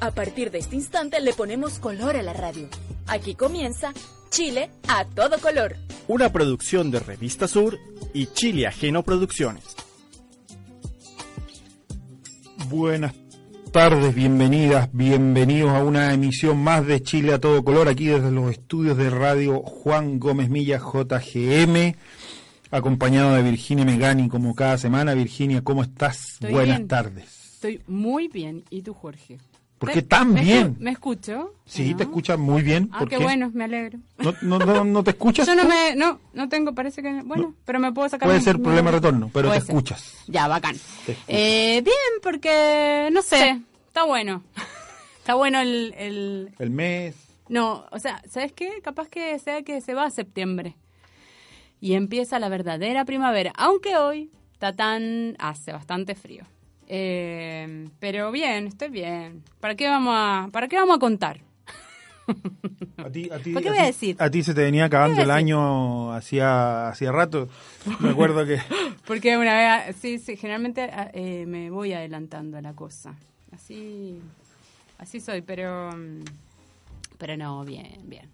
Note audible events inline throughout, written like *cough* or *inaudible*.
A partir de este instante le ponemos color a la radio. Aquí comienza Chile a todo color. Una producción de Revista Sur y Chile Ajeno Producciones. Buenas tardes, bienvenidas, bienvenidos a una emisión más de Chile a todo color, aquí desde los estudios de radio Juan Gómez Milla JGM, acompañado de Virginia Megani como cada semana. Virginia, ¿cómo estás? Estoy Buenas bien. tardes. Estoy muy bien. ¿Y tú, Jorge? ¿Por ¿Me- qué tan me bien? ¿Me escucho? Sí, ¿No? te escuchas muy bien. Ah, ¿Por qué qué? bueno, me alegro. ¿No, no, no, no te escuchas? Yo no me, no, no tengo, parece que, bueno, No. pero me puedo sacar. Puede mi- ser problema de retorno, pero te ser. escuchas. Ya, bacán. Eh, bien, porque, no sé, está bueno. *laughs* está bueno el, el, El mes. No, o sea, ¿sabes qué? Capaz que sea que se va a septiembre y empieza la verdadera primavera, aunque hoy está tan hace bastante frío. Eh, pero bien, estoy bien. ¿Para qué vamos a para qué vamos a contar? A ti, a ti, ¿Por qué a voy a decir? A ti se te venía acabando ¿Qué el año hacía, hacía rato. Me acuerdo que... *laughs* Porque una vez, sí, sí, generalmente ah, eh, me voy adelantando a la cosa. Así, así soy, pero, mm, pero no, bien, bien.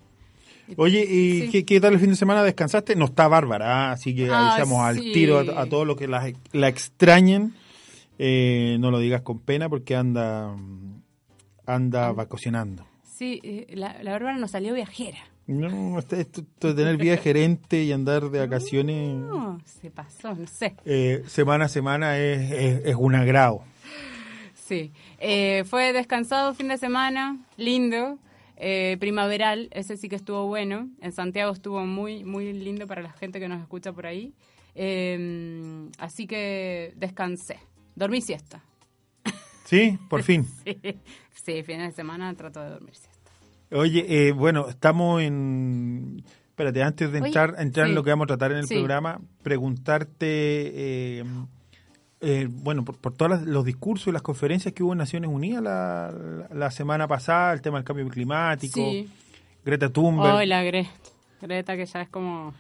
Oye, ¿y Sí. qué, qué tal el fin de semana? ¿Descansaste? No está Bárbara, ¿ah? así que Ah, avisamos al sí. tiro a, a todos los que la, la extrañen. Eh, no lo digas con pena porque anda anda vacacionando. Sí, eh, la, la Bárbara nos salió viajera. No, esto, de tener vida gerente y andar de vacaciones No, se pasó, no sé. eh, semana a semana es, es, es un agrado. Sí, eh, fue descansado fin de semana, lindo, eh, primaveral, ese sí que estuvo bueno. En Santiago estuvo muy, muy lindo para la gente que nos escucha por ahí. Eh, así que descansé, dormí siesta. ¿Sí? Por fin. *laughs* Sí, sí, fin de semana trato de dormir siesta. Oye, eh, bueno, estamos en... Espérate, antes de Oye, entrar, entrar en lo que vamos a tratar en el Sí. programa, preguntarte, eh, eh, bueno, por, por todos los discursos y las conferencias que hubo en Naciones Unidas la, la- la semana pasada, el tema del cambio climático, Sí, Greta Thunberg. hoy la Greta, Greta que ya es como...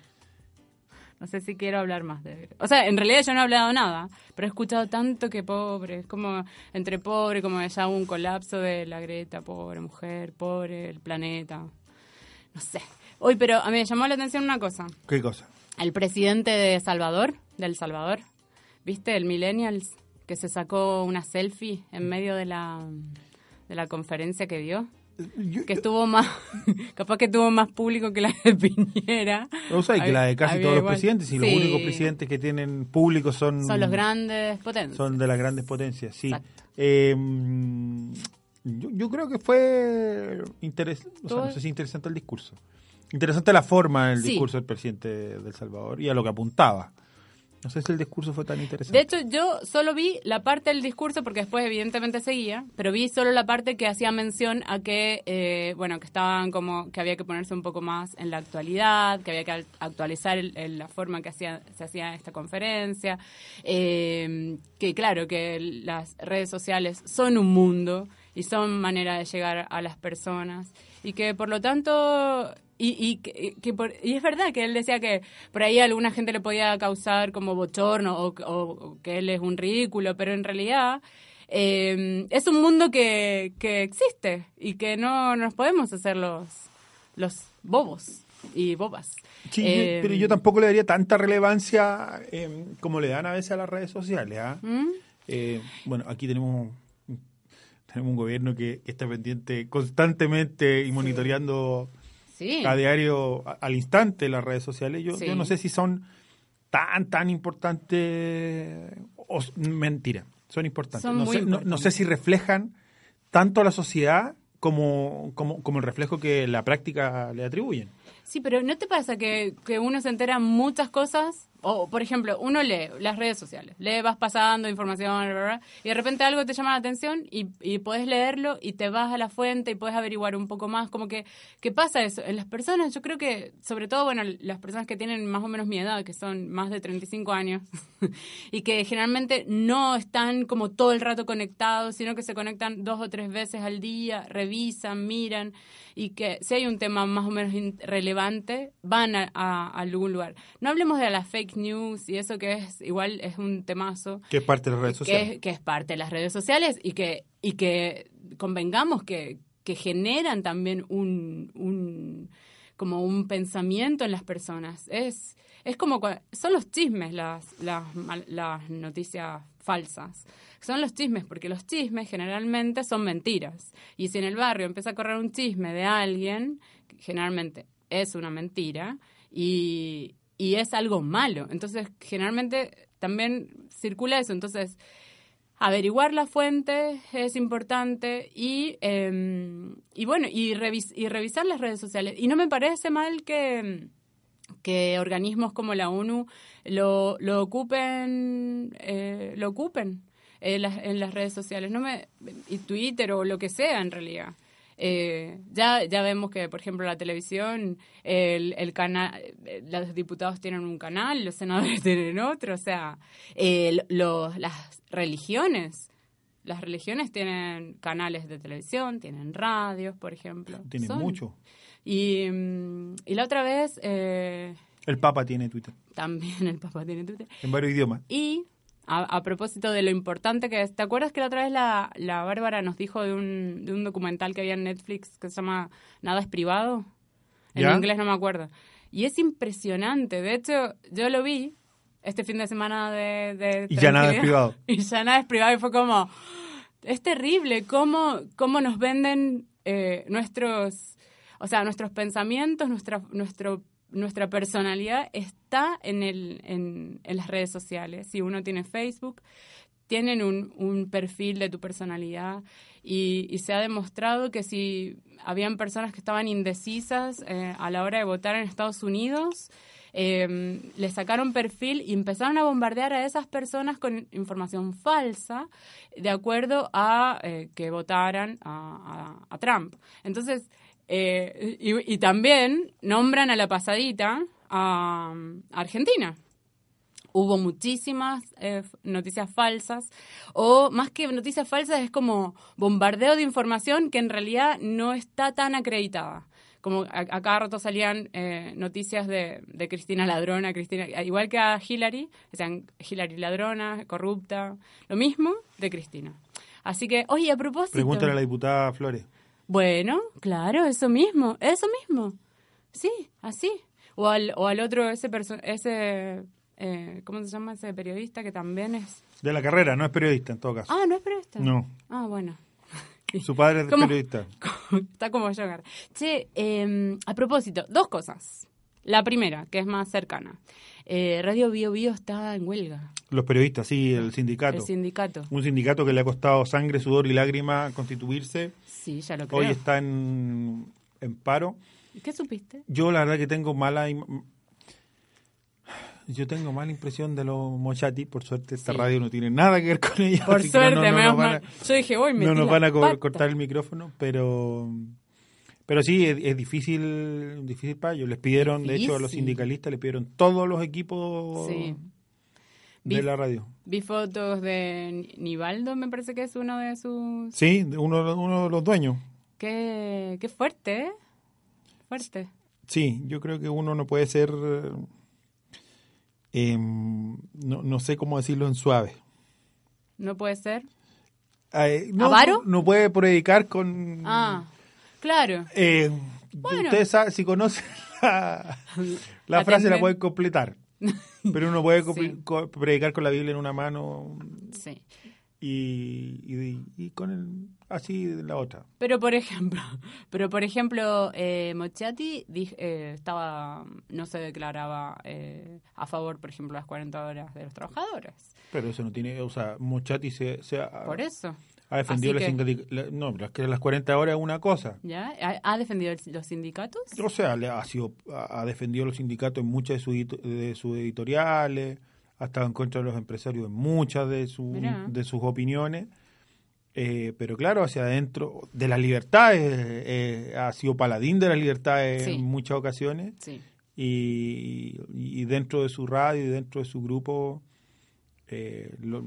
No sé si quiero hablar más de. O sea, en realidad yo no he hablado nada, pero he escuchado tanto que pobre, es como entre pobre, como ya un colapso de la Greta, pobre mujer, pobre el planeta. No sé. Hoy, pero a mí me llamó la atención una cosa. ¿Qué cosa? El presidente de Salvador, del Salvador, ¿viste? El Millennials, que se sacó una selfie en medio de la, de la conferencia que dio. Yo- Que estuvo más, *laughs* capaz que tuvo más público que la de Piñera. o sea, y que la de casi todos los presidentes, y los únicos presidentes que tienen público son, Son los grandes potencias. son de las grandes potencias, sí. Eh, yo, yo creo que fue interesante, o sea, no sé si interesante el discurso. Interesante la forma del Sí. discurso del presidente de El Salvador y a lo que apuntaba. No sé si el discurso fue tan interesante. De hecho, yo solo vi la parte del discurso, porque después evidentemente seguía, pero vi solo la parte que hacía mención a que, eh, bueno, que estaban como, que había que ponerse un poco más en la actualidad, que había que al- actualizar el- la forma que hacía, se hacía esta conferencia, eh, que claro, que las redes sociales son un mundo y son manera de llegar a las personas y que por lo tanto y, y, que, que por- y es verdad que él decía que por ahí a alguna gente le podía causar como bochorno o, o- o que él es un ridículo, pero en realidad eh, es un mundo que, que existe y que no nos podemos hacer los, los bobos y bobas. Sí, Eh, pero yo tampoco le daría tanta relevancia eh, como le dan a veces a las redes sociales. ¿ah? ¿Mm? Bueno, aquí tenemos tenemos un gobierno que, que está pendiente constantemente y monitoreando Sí. A diario, a- al instante, las redes sociales. Yo, Sí. yo no sé si son tan, tan importantes. O, mentira, son importantes. Son no, sé si reflejan tanto a la sociedad como, como, como el reflejo que la práctica le atribuyen. Sí, pero ¿no te pasa que, que uno se entera muchas cosas o por ejemplo, uno lee las redes sociales, lee, vas pasando información, y de repente algo te llama la atención y, y puedes leerlo y te vas a la fuente y puedes averiguar un poco más, como que, ¿qué pasa eso? En las personas, yo creo que, sobre todo, bueno, las personas que tienen más o menos mi edad, que son más de 35 años, *laughs* y que generalmente no están como todo el rato conectados, sino que se conectan dos o tres veces al día, revisan, miran, y que si hay un tema más o menos relevante, van a, algún lugar. No hablemos de las fake news y eso que es igual es un temazo Que es parte de las redes que sociales. es, que es parte de las redes sociales y que y que convengamos que, que generan también un, un como un pensamiento en las personas es es como son los chismes las las, las noticias falsas son los chismes porque los chismes generalmente son mentiras y si en el barrio empieza a correr un chisme de alguien generalmente es una mentira y, y es algo malo. Entonces, generalmente también circula eso. Entonces, averiguar la fuente es importante y, eh, y bueno, y, revis- y revisar las redes sociales. Y no me parece mal que, que organismos como la ONU lo, lo ocupen, eh, lo ocupen en las, en las redes sociales, no me, y Twitter o lo que sea en realidad. Eh, ya, ya vemos que, por ejemplo, la televisión, el, el canal, eh, los diputados tienen un canal, los senadores *laughs* tienen otro, o sea, eh, lo- las religiones, las religiones tienen canales de televisión, tienen radios, por ejemplo. Tiene Son- mucho. Y, mm, y la otra vez, eh, El Papa tiene Twitter. también el papá tiene Twitter. En varios idiomas. Y a, a propósito de lo importante que es, ¿te acuerdas que la otra vez la, la Bárbara nos dijo de un, de un documental que había en Netflix que se llama Nada es privado? En ¿Ya? inglés no me acuerdo. Y es impresionante. De hecho, yo lo vi este fin de semana de... de Y ya nada es privado. *laughs* Y ya nada es privado y fue como... Es terrible cómo, cómo nos venden eh, nuestros... O sea, nuestros pensamientos, nuestra, nuestro, nuestra personalidad está en, el, en, las redes sociales. Si uno tiene Facebook, tienen un, un perfil de tu personalidad y, y se ha demostrado que si habían personas que estaban indecisas eh, a la hora de votar en Estados Unidos, eh, le sacaron perfil y empezaron a bombardear a esas personas con información falsa de acuerdo a eh, que votaran a- a Trump. Entonces, eh, y, también nombran a la pasadita a, a Argentina hubo muchísimas eh, noticias falsas o más que noticias falsas es como bombardeo de información que en realidad no está tan acreditada. Como a, a cada rato salían eh, noticias de, de Cristina ladrona, Cristina, igual que a Hillary, decían Hillary ladrona, corrupta, lo mismo de Cristina. Así que, oye, a propósito. Pregúntale a la diputada Flores. Bueno, claro, eso mismo, eso mismo. Sí, así. O al, o al otro, ese, ese eh, ¿cómo se llama ese periodista que también es? De la carrera, no es periodista en todo caso. Ah, ¿no es periodista? No. Ah, bueno. *laughs* Su padre es ¿Cómo? periodista. *laughs* Está como yo. Che, eh, a propósito, dos cosas. La primera, que es más cercana. Eh, Radio Bio Bio está en huelga. Los periodistas, sí, el sindicato. El sindicato. Un sindicato que le ha costado sangre, sudor y lágrima constituirse. Sí, ya lo creo. Hoy está en, en paro. ¿Qué supiste? Yo la verdad que tengo mala yo tengo mala impresión de los Mochati, por suerte esta Sí. radio no tiene nada que ver con ella. Por suerte, no, no, no menos nos van mal. a- Yo dije, hoy me no nos van a co- cortar el micrófono, pero pero sí es, es difícil difícil para ellos. Les pidieron, de hecho, a los sindicalistas les pidieron todos los equipos Sí. de Vi- la radio. Vi fotos de Nivaldo, me parece que es uno de sus... Sí, uno, uno de los dueños. Qué, qué fuerte, ¿eh? Fuerte. Sí, yo creo que uno no puede ser, eh, no, no sé cómo decirlo en suave. No puede ser. Eh, no, ¿Avaro? no puede predicar con... Ah, claro. Eh, Bueno. Ustedes saben, si conocen la, la La frase, la pueden completar. Pero uno puede co- *laughs* Sí. co- predicar con la Biblia en una mano Sí. y, y, y con el, así en la otra. Pero por ejemplo, *laughs* pero por ejemplo, eh, Mochati dij- eh, estaba, no se declaraba eh, a favor, por ejemplo, las 40 horas de los trabajadores. Pero eso no tiene, o sea, Mochati se, se Por eso. Ha defendido los la- No, pero es que las 40 horas es una cosa. ¿Ya? ¿Ha, defendido los sindicatos? O sea, ha, sido, ha defendido los sindicatos en muchas de sus, de sus editoriales, ha estado en contra de los empresarios en muchas de, su- de sus opiniones. Eh, pero claro, hacia adentro de las libertades, eh, ha sido paladín de las libertades Sí. en muchas ocasiones. Sí. y, y dentro de su radio y dentro de su grupo eh, lo-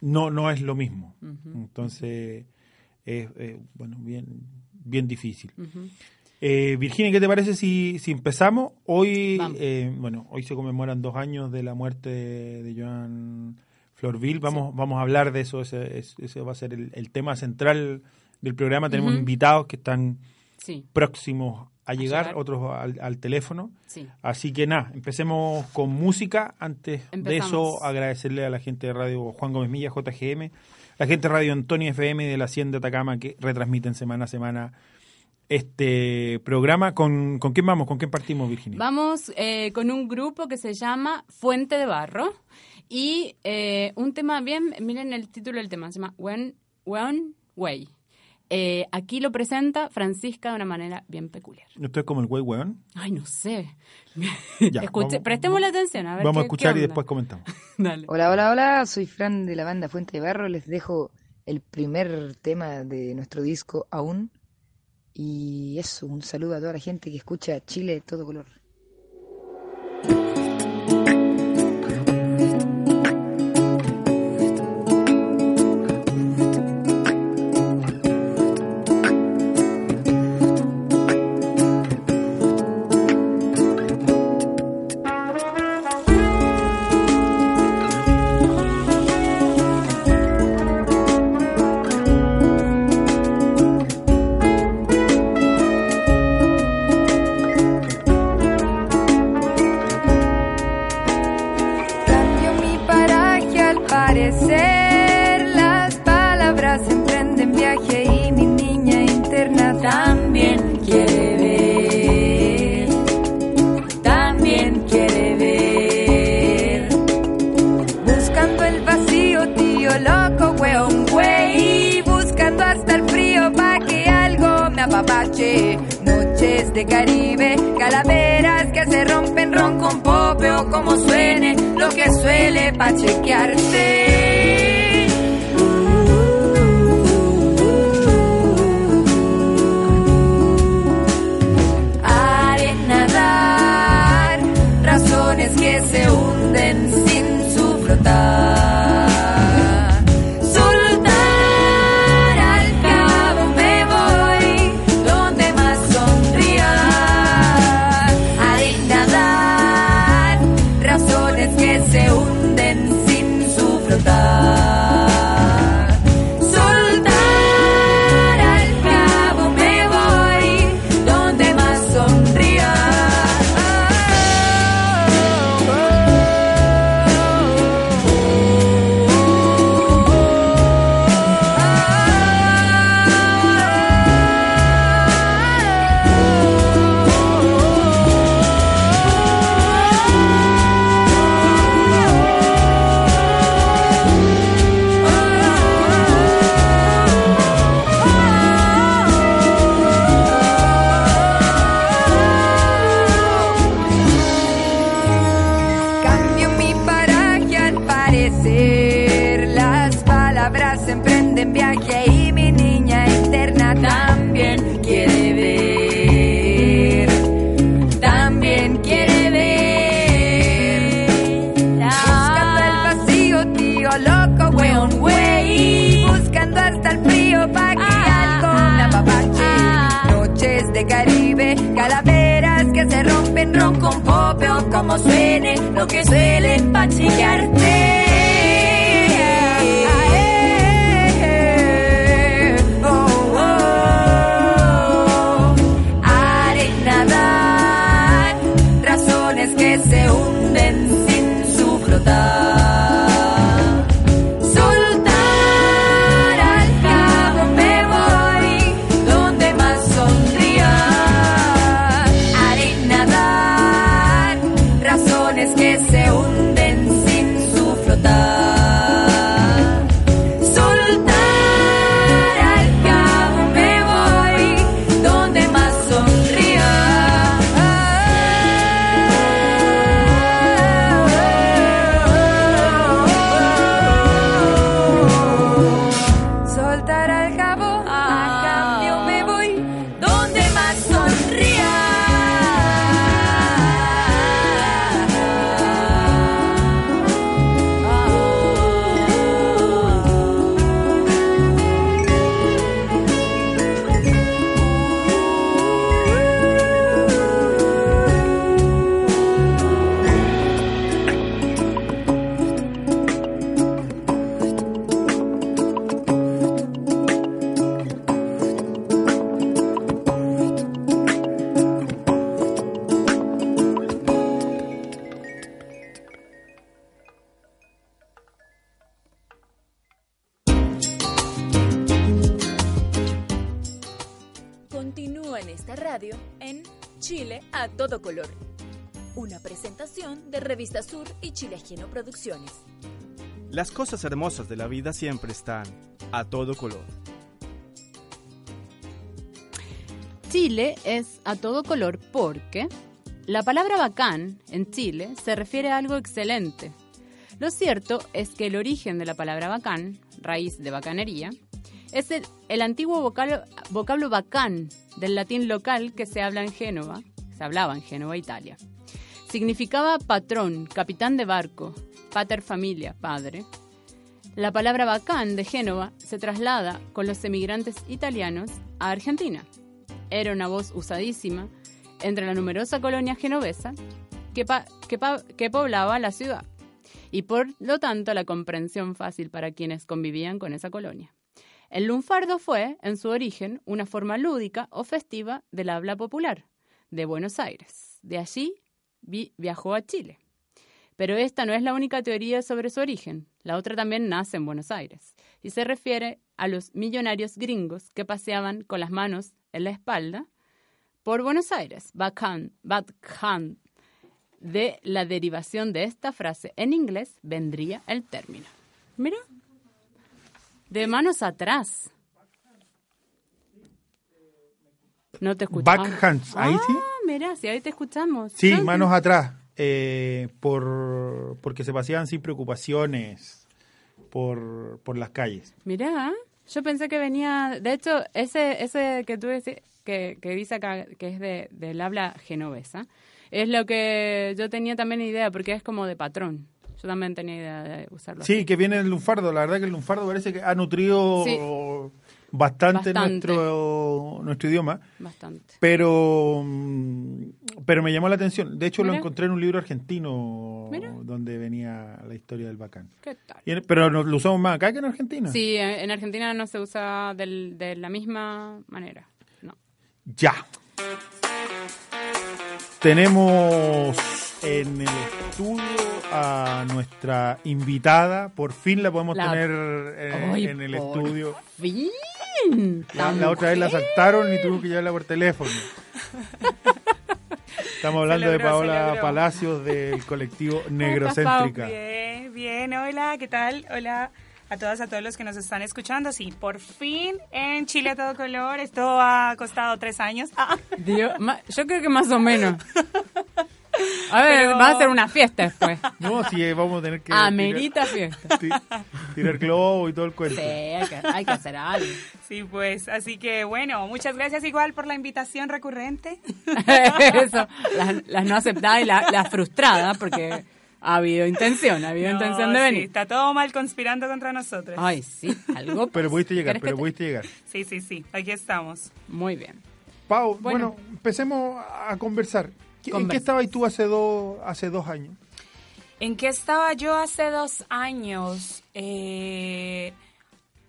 no no es lo mismo. Entonces es eh, bueno bien bien difícil. Ujú. Eh, Virginia qué te parece si, si empezamos hoy eh, bueno hoy se conmemoran dos años de la muerte de, de Joan Florville. Vamos vamos a hablar de eso. Ese, va a ser el, el tema central del programa. Tenemos invitados que están Sí, próximos a llegar, llegar. otros al, al teléfono. sí. Así que nada, empecemos con música. Antes de eso, agradecerle a la gente de Radio Juan Gómez Milla, JGM, la gente de Radio Antonio FM de la Hacienda Atacama que retransmiten semana a semana este programa. ¿Con, con quién vamos? ¿Con quién partimos, Virginia? Vamos eh, con un grupo que se llama Fuente de Barro y eh, un tema bien, miren el título del tema, se llama One Way. Eh, aquí lo presenta Francisca de una manera bien peculiar. Esto es como el güey weón. Ay, no sé. *laughs* Ya, Escuche- vamos- prestémosle atención, a ver. Vamos a escuchar qué y después comentamos. *laughs* Dale. Hola, hola, hola, soy Fran de la banda Fuente de Barro, les dejo el primer tema de nuestro disco aún. Y eso, un saludo a toda la gente que escucha Chile de todo color. Lo que suele pa' chequearte. Suene lo que suele pa' Sur y Chile Ajeno Producciones. Las cosas hermosas de la vida siempre están a todo color. Chile es a todo color porque la palabra bacán en Chile se refiere a algo excelente. Lo cierto es que el origen de la palabra bacán, raíz de bacanería, es el, el antiguo vocablo, vocablo bacán del latín local que se habla en Génova, se hablaba en Génova, Italia. Significaba patrón, capitán de barco, pater familia, padre. La palabra bacán de Génova se traslada con los emigrantes italianos a Argentina. Era una voz usadísima entre la numerosa colonia genovesa que, que poblaba la ciudad y por lo tanto la comprensión fácil para quienes convivían con esa colonia. El lunfardo fue, en su origen, una forma lúdica o festiva del habla popular de Buenos Aires. De allí vi- viajó a Chile. Pero esta no es la única teoría sobre su origen. La otra también nace en Buenos Aires y se refiere a los millonarios gringos que paseaban con las manos en la espalda por Buenos Aires. Backhand, backhand. De la derivación de esta frase en inglés vendría el término. Mira. De manos atrás. No te escuchamos. Backhands, ahí sí. Mira, sí, ahí te escuchamos. Sí, No, manos atrás. eh, por porque se paseaban sin preocupaciones por, por las calles. Mira, yo pensé que venía, de hecho, ese ese que tú decís, que, que dice acá que es de, del habla genovesa, es lo que yo tenía también idea, porque es como de patrón. Yo también tenía idea de usarlo. Sí, así. que viene el lunfardo. La verdad que el lunfardo parece que ha nutrido Sí. Bastante, Bastante. nuestro nuestro idioma. Bastante. Pero, mm, pero me llamó la atención. De hecho, lo encontré en un libro argentino Mira. donde venía la historia del bacán. ¿Qué tal? Y pero lo usamos más acá que en Argentina. Sí, en en Argentina no se usa del- de la misma manera. No. Ya. Tenemos en el estudio a nuestra invitada. Por fin la podemos La- tener eh, en el por estudio. ¡Fin! La, la otra vez la saltaron y tuvo que llevarla por teléfono. Estamos hablando de logró, Paola. Palacios del colectivo Negrocéntrica. Bien, bien, hola, ¿qué tal? Hola a todas, a todos los que nos están escuchando. Sí, por fin en Chile a todo color. Esto ha costado tres años. Ah, Dios, yo creo que más o menos. *laughs* A ver, Pero- va a ser una fiesta después. *laughs* No, sí, vamos a tener que Amerita fiesta. tirar, *laughs* ti- tirar globo y todo el cuento. Sí, hay que, hay que hacer algo. sí, pues, así que bueno, muchas gracias igual por la invitación recurrente. *laughs* Eso, las, las no aceptadas y las las frustradas, porque ha habido intención, ha habido No, intención de sí, venir. está todo mal conspirando contra nosotros. Ay, sí, algo. Pero pudiste llegar, ¿Querés que pero te- pudiste llegar. Sí, sí, sí, aquí estamos. Muy bien. Pau, bueno, Bueno. empecemos a conversar. ¿Qué- ¿En qué estabas tú hace dos, hace dos años? ¿En qué estaba yo hace dos años? Eh,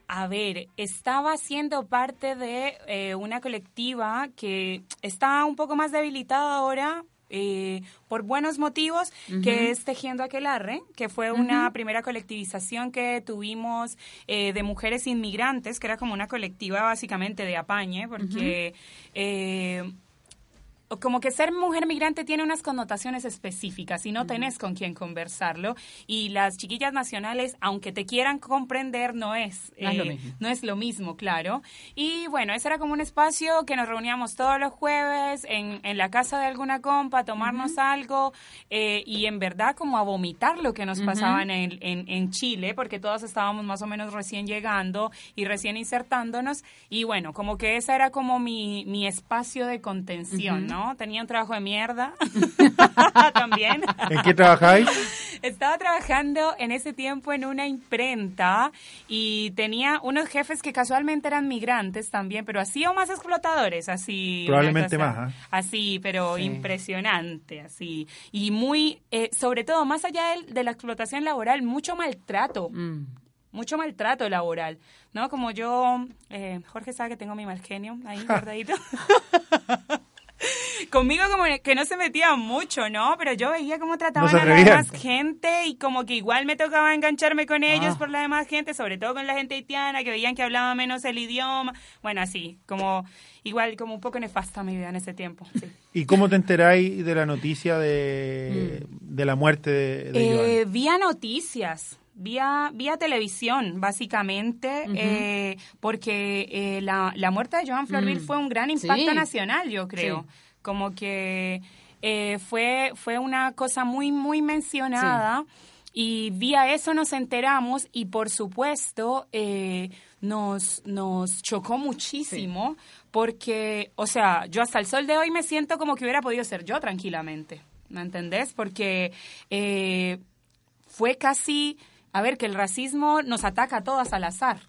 a ver, estaba siendo parte de eh, una colectiva que está un poco más debilitada ahora. eh, por buenos motivos, que es Tejiendo Aquelarre, que fue una primera colectivización que tuvimos eh, de mujeres inmigrantes, que era como una colectiva básicamente de apañe, porque eh, como que ser mujer migrante tiene unas connotaciones específicas y no tenés con quién conversarlo. Y las chiquillas nacionales, aunque te quieran comprender, no es, No es lo eh, mismo. no es lo mismo, claro. Y bueno, ese era como un espacio que nos reuníamos todos los jueves en, en la casa de alguna compa a tomarnos algo eh, y en verdad como a vomitar lo que nos pasaba en, el- en, en Chile, porque todos estábamos más o menos recién llegando y recién insertándonos. Y bueno, como que ese era como mi, mi espacio de contención, ¿no? Tenía un trabajo de mierda *laughs* *laughs* también. ¿En qué trabajáis? Estaba trabajando en ese tiempo en una imprenta y tenía unos jefes que casualmente eran migrantes también, pero así o más explotadores, así. Probablemente más, ¿ah? Así, pero Sí. impresionante, así. Y muy, eh, sobre todo, más allá de, de la explotación laboral, mucho maltrato. Mm. Mucho maltrato laboral, ¿no? Como yo, eh, Jorge sabe que tengo mi mal genio ahí *laughs* guardadito. *laughs* conmigo como que no se metía mucho, ¿no? Pero yo veía cómo trataban a la demás gente y como que igual me tocaba engancharme con ellos Ah. por la demás gente, sobre todo con la gente haitiana, que veían que hablaba menos el idioma. Bueno, así, como igual como un poco nefasta mi vida en ese tiempo. sí. *laughs* ¿Y cómo te enteráis de la noticia de, de la muerte de, de Eh, vía noticias. Vía, vía televisión, básicamente, eh, porque eh, la, la muerte de Joan Florville Mm. fue un gran impacto Sí. nacional, yo creo. Sí. Como que eh, fue, fue una cosa muy, muy mencionada. Y vía eso nos enteramos y por supuesto eh, nos, nos chocó muchísimo porque, o sea, yo hasta el sol de hoy me siento como que hubiera podido ser yo tranquilamente, ¿me entendés? Porque eh, fue casi, a ver, que el racismo nos ataca a todas al azar.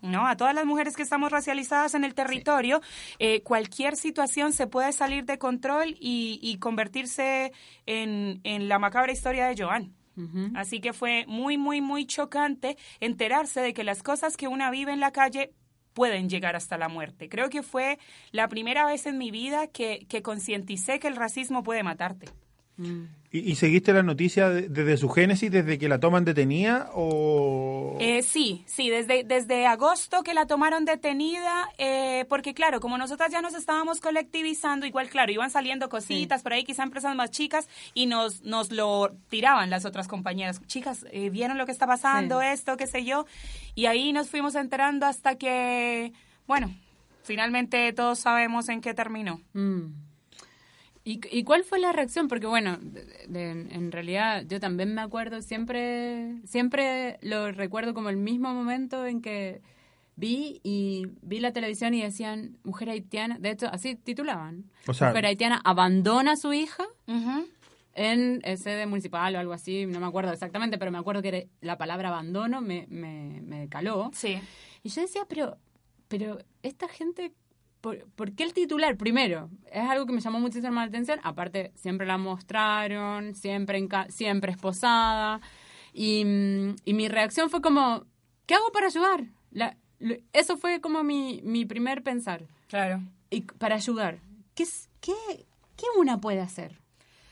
¿no? A todas las mujeres que estamos racializadas en el territorio, eh, cualquier situación se puede salir de control y, y convertirse en, en la macabra historia de Joan. Así que fue muy, muy, muy chocante enterarse de que las cosas que una vive en la calle pueden llegar hasta la muerte. Creo que fue la primera vez en mi vida que, que concienticé que el racismo puede matarte. ¿Y, y seguiste la noticia de- desde su génesis, desde que la toman detenida o...? Eh, sí, sí, desde, desde agosto que la tomaron detenida, eh, porque claro, como nosotras ya nos estábamos colectivizando, igual claro, iban saliendo cositas por ahí, quizá empresas más chicas, y nos, nos lo tiraban las otras compañeras. Chicas, eh, ¿vieron lo que está pasando? Sí. Esto, qué sé yo. Y ahí nos fuimos enterando hasta que, bueno, finalmente todos sabemos en qué terminó. Mm. ¿Y, y cuál fue la reacción? Porque bueno, de- de- en realidad yo también me acuerdo, siempre, siempre lo recuerdo como el mismo momento en que vi y vi la televisión y decían mujer haitiana, de hecho así titulaban, O sea- mujer haitiana abandona a su hija Ujú. en sede municipal o algo así, no me acuerdo exactamente, pero me acuerdo que era- la palabra abandono me, me, me caló. Sí. Y yo decía, pero, pero esta gente, ¿por, por qué el titular? Primero, es algo que me llamó muchísimo la atención. Aparte, siempre la mostraron, siempre, enca- siempre esposada. Y, mm, y mi reacción fue como, ¿qué hago para ayudar? La- eso fue como mi, mi primer pensar. Claro. Y para ayudar, ¿qué, qué, ¿qué una puede hacer?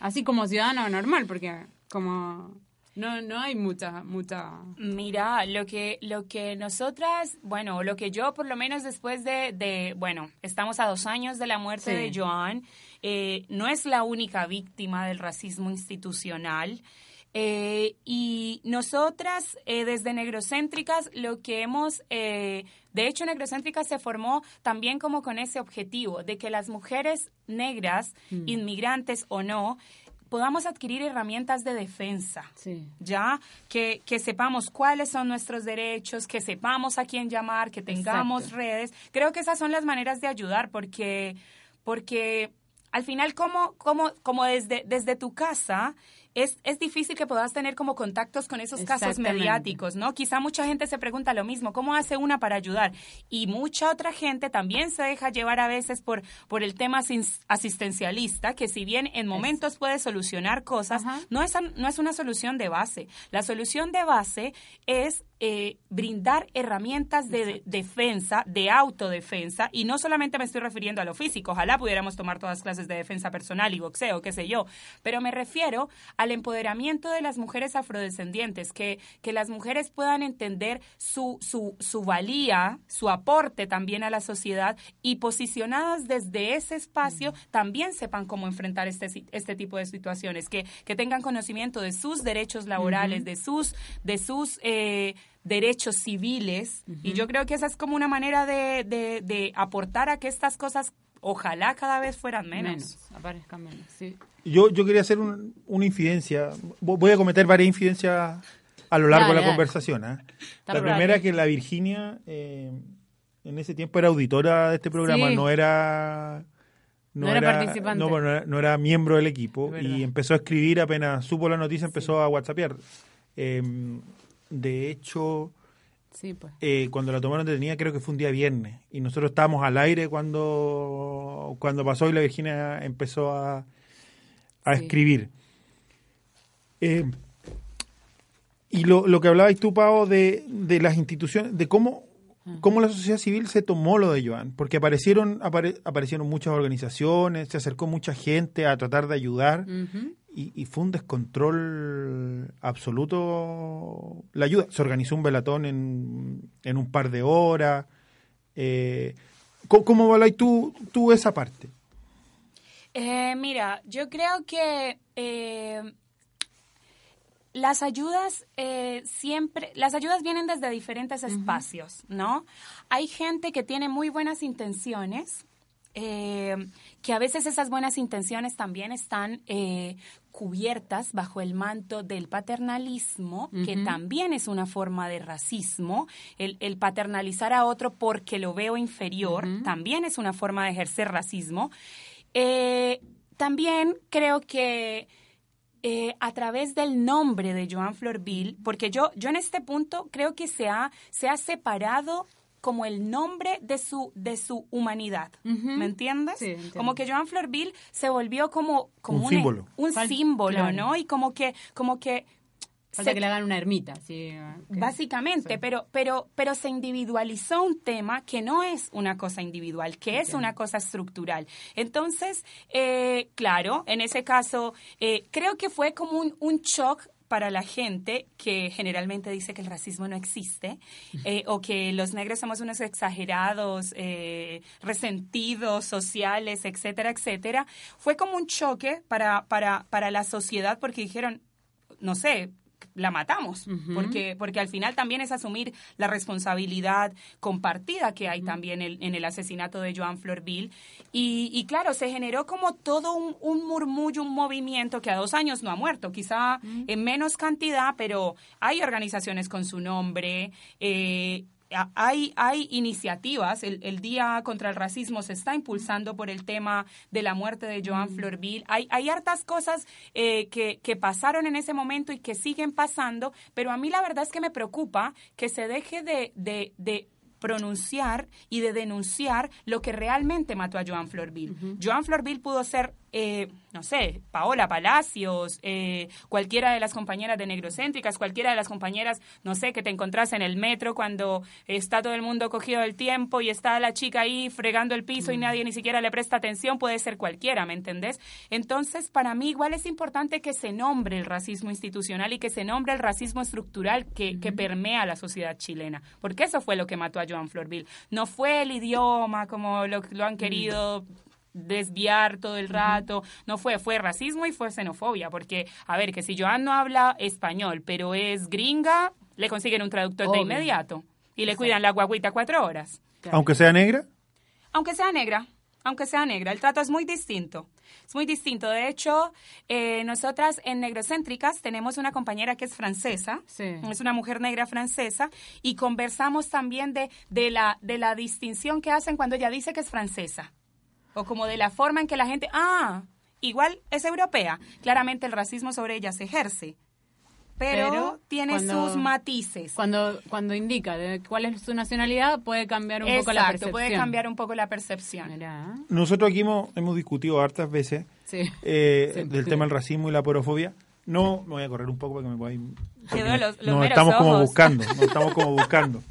Así como ciudadano normal, porque como no, no hay mucha, mucha... Mira, lo que, lo que nosotras, bueno, lo que yo por lo menos después de, de bueno, estamos a dos años de la muerte Sí. de Joan, eh, no es la única víctima del racismo institucional. Eh, y nosotras, eh, desde Negrocéntricas, lo que hemos, eh, de hecho, Negrocéntricas se formó también como con ese objetivo, de que las mujeres negras, inmigrantes o no, podamos adquirir herramientas de defensa Sí. ya que, que sepamos cuáles son nuestros derechos, que sepamos a quién llamar, que tengamos Exacto. redes. Creo que esas son las maneras de ayudar porque, porque al final como, como, como desde, desde tu casa es, es difícil que puedas tener como contactos con esos casos mediáticos, ¿no? Quizá mucha gente se pregunta lo mismo, ¿cómo hace una para ayudar? Y mucha otra gente también se deja llevar a veces por, por el tema asis- asistencialista, que si bien en momentos puede solucionar cosas, Ajá. no es, no es una solución de base. La solución de base es eh, brindar herramientas de, de- defensa, de autodefensa, y no solamente me estoy refiriendo a lo físico, ojalá pudiéramos tomar todas clases de defensa personal y boxeo, qué sé yo, pero me refiero al empoderamiento de las mujeres afrodescendientes, que, que las mujeres puedan entender su, su, su valía, su aporte también a la sociedad y posicionadas desde ese espacio también sepan cómo enfrentar este, este tipo de situaciones, que, que tengan conocimiento de sus derechos laborales, de sus, de sus eh, derechos civiles. Y yo creo que esa es como una manera de, de, de aportar a que estas cosas ojalá cada vez fueran menos. Menos, aparezcan menos, sí. Yo, yo quería hacer un- una infidencia. Vo- Voy a cometer varias infidencias a lo largo de la conversación. ¿ah? La primera que la Virginia eh, en ese tiempo era auditora de este programa, Sí. no era... No era participante. No, no era, no era miembro del equipo y empezó a escribir apenas supo la noticia, empezó a whatsappear. Eh, de hecho, Sí, pues. eh, cuando la tomaron detenida creo que fue un día viernes y nosotros estábamos al aire cuando, cuando pasó y la Virginia empezó a, a Sí. escribir. Eh, y lo, lo que hablabas tú, Pau, de, de las instituciones, de cómo, cómo la sociedad civil se tomó lo de Joan, porque aparecieron, apare- aparecieron muchas organizaciones, se acercó mucha gente a tratar de ayudar. Y, y fue un descontrol absoluto la ayuda. Se organizó un velatón en, en un par de horas. Eh, ¿Cómo, cómo evaluáis tú, tú esa parte? Eh, mira, yo creo que eh, las ayudas eh, siempre, las ayudas vienen desde diferentes espacios, ¿no? Hay gente que tiene muy buenas intenciones, eh, que a veces esas buenas intenciones también están eh, cubiertas bajo el manto del paternalismo, que también es una forma de racismo. El, el paternalizar a otro porque lo veo inferior también es una forma de ejercer racismo. Eh, también creo que eh, a través del nombre de Joan Florville, porque yo, yo en este punto creo que se ha, se ha separado como el nombre de su, de su humanidad. ¿Me entiendes? Sí, como que Joan Florville se volvió como, como Un símbolo. un Fal- símbolo, claro. ¿no? Y como que, como que Falta se- que le hagan una ermita. sí, Básicamente, sí. pero, pero, pero se individualizó un tema que no es una cosa individual, que es una cosa estructural. Entonces, eh, claro, en ese caso, eh, creo que fue como un, un shock para la gente que generalmente dice que el racismo no existe eh, o que los negros somos unos exagerados, eh, resentidos, sociales, etcétera, etcétera. Fue como un choque para, para, para la sociedad porque dijeron, no sé, la matamos, porque, porque al final también es asumir la responsabilidad compartida que hay también el- en el asesinato de Joan Florville. Y, y claro, se generó como todo un, un murmullo, un movimiento que a dos años no ha muerto, quizá en menos cantidad, pero hay organizaciones con su nombre. eh, hay, hay iniciativas, el, el Día contra el Racismo se está impulsando por el tema de la muerte de Joan Florville. Hay, hay hartas cosas eh, que, que pasaron en ese momento y que siguen pasando, pero a mí la verdad es que me preocupa que se deje de, de, de pronunciar y de denunciar lo que realmente mató a Joan Florville. Joan Florville pudo ser, eh, no sé, Paola Palacios, eh, cualquiera de las compañeras de Negrocéntricas, cualquiera de las compañeras, no sé, que te encontrás en el metro cuando está todo el mundo cogido del tiempo y está la chica ahí fregando el piso y nadie ni siquiera le presta atención, puede ser cualquiera, ¿me entendés? Entonces, para mí igual es importante que se nombre el racismo institucional y que se nombre el racismo estructural que, que permea la sociedad chilena, porque eso fue lo que mató a Joan Florville. No fue el idioma como lo, lo han querido desviar todo el rato, no fue, fue racismo y fue xenofobia, porque, a ver, que si Joan no habla español, pero es gringa, le consiguen un traductor de inmediato y le cuidan la guaguita cuatro horas. Claro. Aunque sea negra, Aunque sea negra, aunque sea negra, el trato es muy distinto. Es muy distinto. De hecho, eh, nosotras en Negrocéntricas tenemos una compañera que es francesa, Sí. es una mujer negra francesa, y conversamos también de, de, la, de la distinción que hacen cuando ella dice que es francesa. O como de la forma en que la gente, ah, igual es europea. Claramente el racismo sobre ella se ejerce, pero, Pero tiene cuando- sus matices. Cuando, cuando indica de cuál es su nacionalidad, puede cambiar un poco la Exacto, percepción. puede cambiar un poco la percepción. Mirá, nosotros aquí hemos, hemos discutido hartas veces sí. eh, Sí, del sí. tema del racismo y la porofobia. No, me voy a correr un poco porque me voy porque Quedó los- los nos estamos como buscando, nos estamos como *laughs* buscando.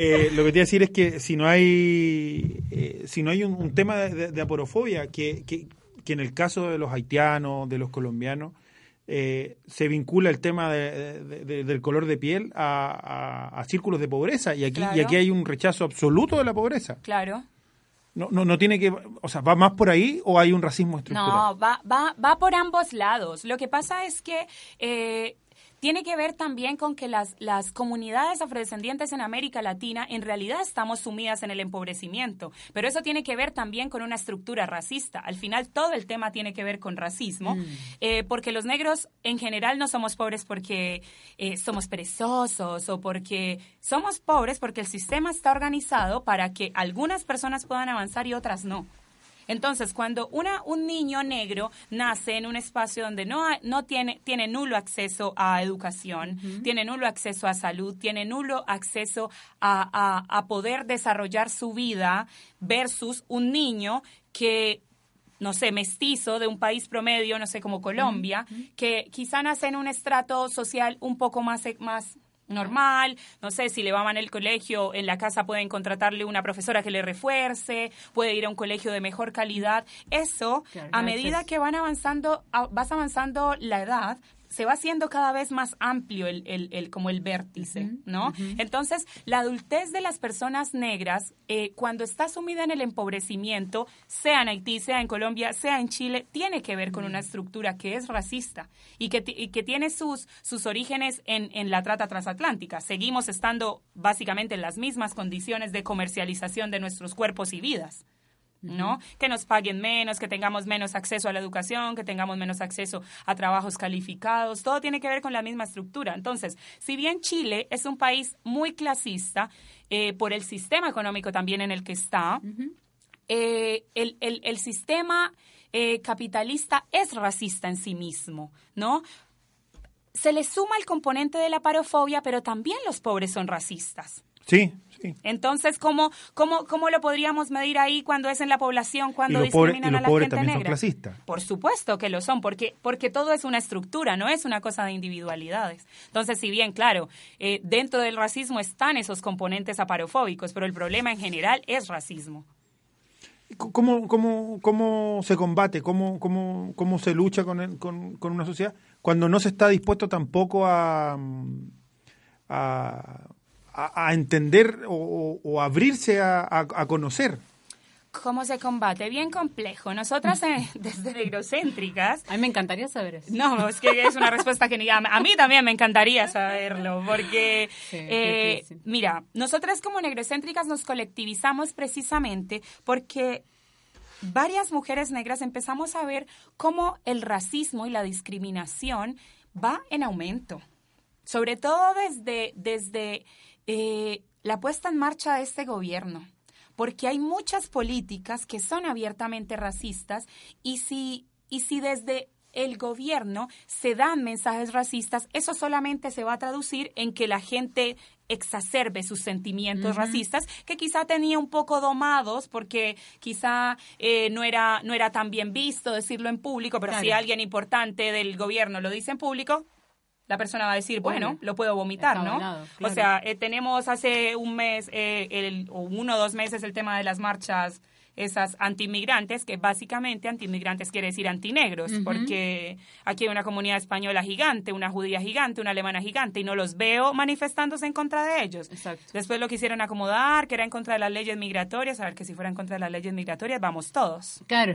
Eh, lo que te iba a decir es que si no hay eh, si no hay un, un tema de, aporofobia que, que, que en el caso de los haitianos, de los colombianos, eh, se vincula el tema de- de- de- del color de piel a, a- a círculos de pobreza y aquí y aquí hay un rechazo absoluto de la pobreza. Claro. No, no, no tiene que, o sea, va más por ahí o hay un racismo estructural. No, va, va, va por ambos lados. Lo que pasa es que eh, tiene que ver también con que las, las comunidades afrodescendientes en América Latina en realidad estamos sumidas en el empobrecimiento, pero eso tiene que ver también con una estructura racista. Al final todo el tema tiene que ver con racismo, eh, porque los negros en general no somos pobres porque eh, somos perezosos o porque somos pobres porque el sistema está organizado para que algunas personas puedan avanzar y otras no. Entonces, cuando una, un niño negro nace en un espacio donde no, hay- no tiene, tiene nulo acceso a educación, tiene nulo acceso a salud, tiene nulo acceso a, a- a poder desarrollar su vida versus un niño que no sé, mestizo de un país promedio, no sé, como Colombia, que quizá nace en un estrato social un poco más, más normal, no sé, si le va mal el colegio, en la casa pueden contratarle una profesora que le refuerce, puede ir a un colegio de mejor calidad. Eso, a no medida que van avanzando, vas avanzando la edad, se va haciendo cada vez más amplio el, el- el- como el vértice, ¿no? Entonces, la adultez de las personas negras, eh, cuando está sumida en el empobrecimiento, sea en Haití, sea en Colombia, sea en Chile, tiene que ver con una estructura que es racista y que, y que tiene sus, sus orígenes en, en la trata transatlántica. Seguimos estando básicamente en las mismas condiciones de comercialización de nuestros cuerpos y vidas. ¿No? Que nos paguen menos, que tengamos menos acceso a la educación, que tengamos menos acceso a trabajos calificados, todo tiene que ver con la misma estructura. Entonces, si bien Chile es un país muy clasista, eh, por el sistema económico también en el que está, eh, el, el- el sistema eh, capitalista es racista en sí mismo, ¿no? Se le suma el componente de la parofobia, pero también los pobres son racistas. Sí, sí. Entonces, ¿cómo, cómo, ¿cómo lo podríamos medir ahí cuando es en la población, cuando discriminan los a la gente también son negra? clasistas. Por supuesto que lo son, porque, porque todo es una estructura, no es una cosa de individualidades. Entonces, si bien, claro, eh, dentro del racismo están esos componentes aparofóbicos, pero el problema en general es racismo. ¿Cómo, cómo, cómo se combate? ¿Cómo, cómo, cómo se lucha con, el- con, con una sociedad cuando no se está dispuesto tampoco a, mm, a, a- a entender o, abrirse a, a- a conocer? ¿Cómo se combate? Bien complejo. Nosotras, eh, *laughs* desde negrocéntricas, A mí me encantaría saber eso. No, es que es una respuesta que ni a, mí también me encantaría saberlo, porque, Sí, eh, mira, nosotras como negrocéntricas nos colectivizamos precisamente porque varias mujeres negras empezamos a ver cómo el racismo y la discriminación va en aumento, sobre todo desde, desde eh, la puesta en marcha de este gobierno porque hay muchas políticas que son abiertamente racistas y si, y si desde el gobierno se dan mensajes racistas, eso solamente se va a traducir en que la gente exacerbe sus sentimientos racistas que quizá tenía un poco domados porque quizá eh, no era no era tan bien visto decirlo en público pero si alguien importante del gobierno lo dice en público la persona va a decir, bueno, lo puedo vomitar, ¿no? avalado, O claro. sea, eh, tenemos hace un mes, eh, el, o uno o dos meses, el tema de las marchas esas antiinmigrantes, que básicamente antiinmigrantes quiere decir antinegros, porque aquí hay una comunidad española gigante, una judía gigante, una alemana gigante, y no los veo manifestándose en contra de ellos. Exacto. Después lo quisieron acomodar, que era en contra de las leyes migratorias, a ver que si fuera en contra de las leyes migratorias, vamos todos. Claro.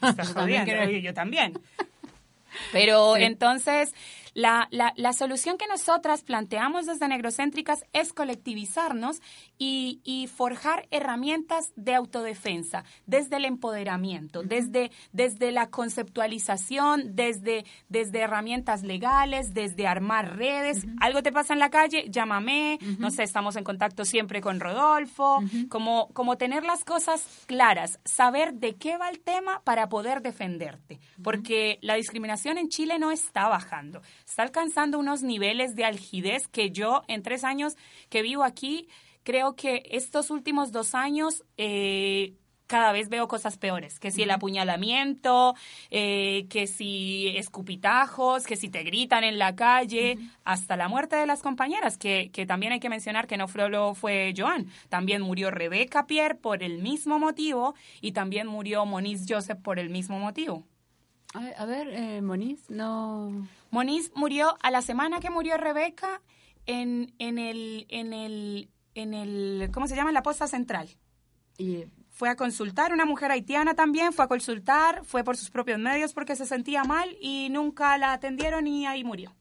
Estás *laughs* Yo también yo *laughs* también. Pero Sí. entonces, la, la, la solución que nosotras planteamos desde Negrocéntricas es colectivizarnos y, y forjar herramientas de autodefensa, desde el empoderamiento, desde, desde la conceptualización, desde, desde herramientas legales, desde armar redes. Algo te pasa en la calle, llámame, no sé, estamos en contacto siempre con Rodolfo, como, como tener las cosas claras, saber de qué va el tema para poder defenderte, porque la discriminación en Chile no está bajando, está alcanzando unos niveles de algidez que yo en tres años que vivo aquí, creo que estos últimos dos años... eh, cada vez veo cosas peores, que si el apuñalamiento, eh, que si escupitajos, que si te gritan en la calle, hasta la muerte de las compañeras, que, que también hay que mencionar que no solo fue Joan, también murió Rebeca Pierre por el mismo motivo y también murió Moniz Joseph por el mismo motivo. A, ver, eh, Moniz, no... Moniz murió a la semana que murió Rebeca en, en el, en el, en el, ¿cómo se llama? En la posta central. Y, Fue a consultar, una mujer haitiana también, fue a consultar, fue por sus propios medios porque se sentía mal y nunca la atendieron y ahí murió.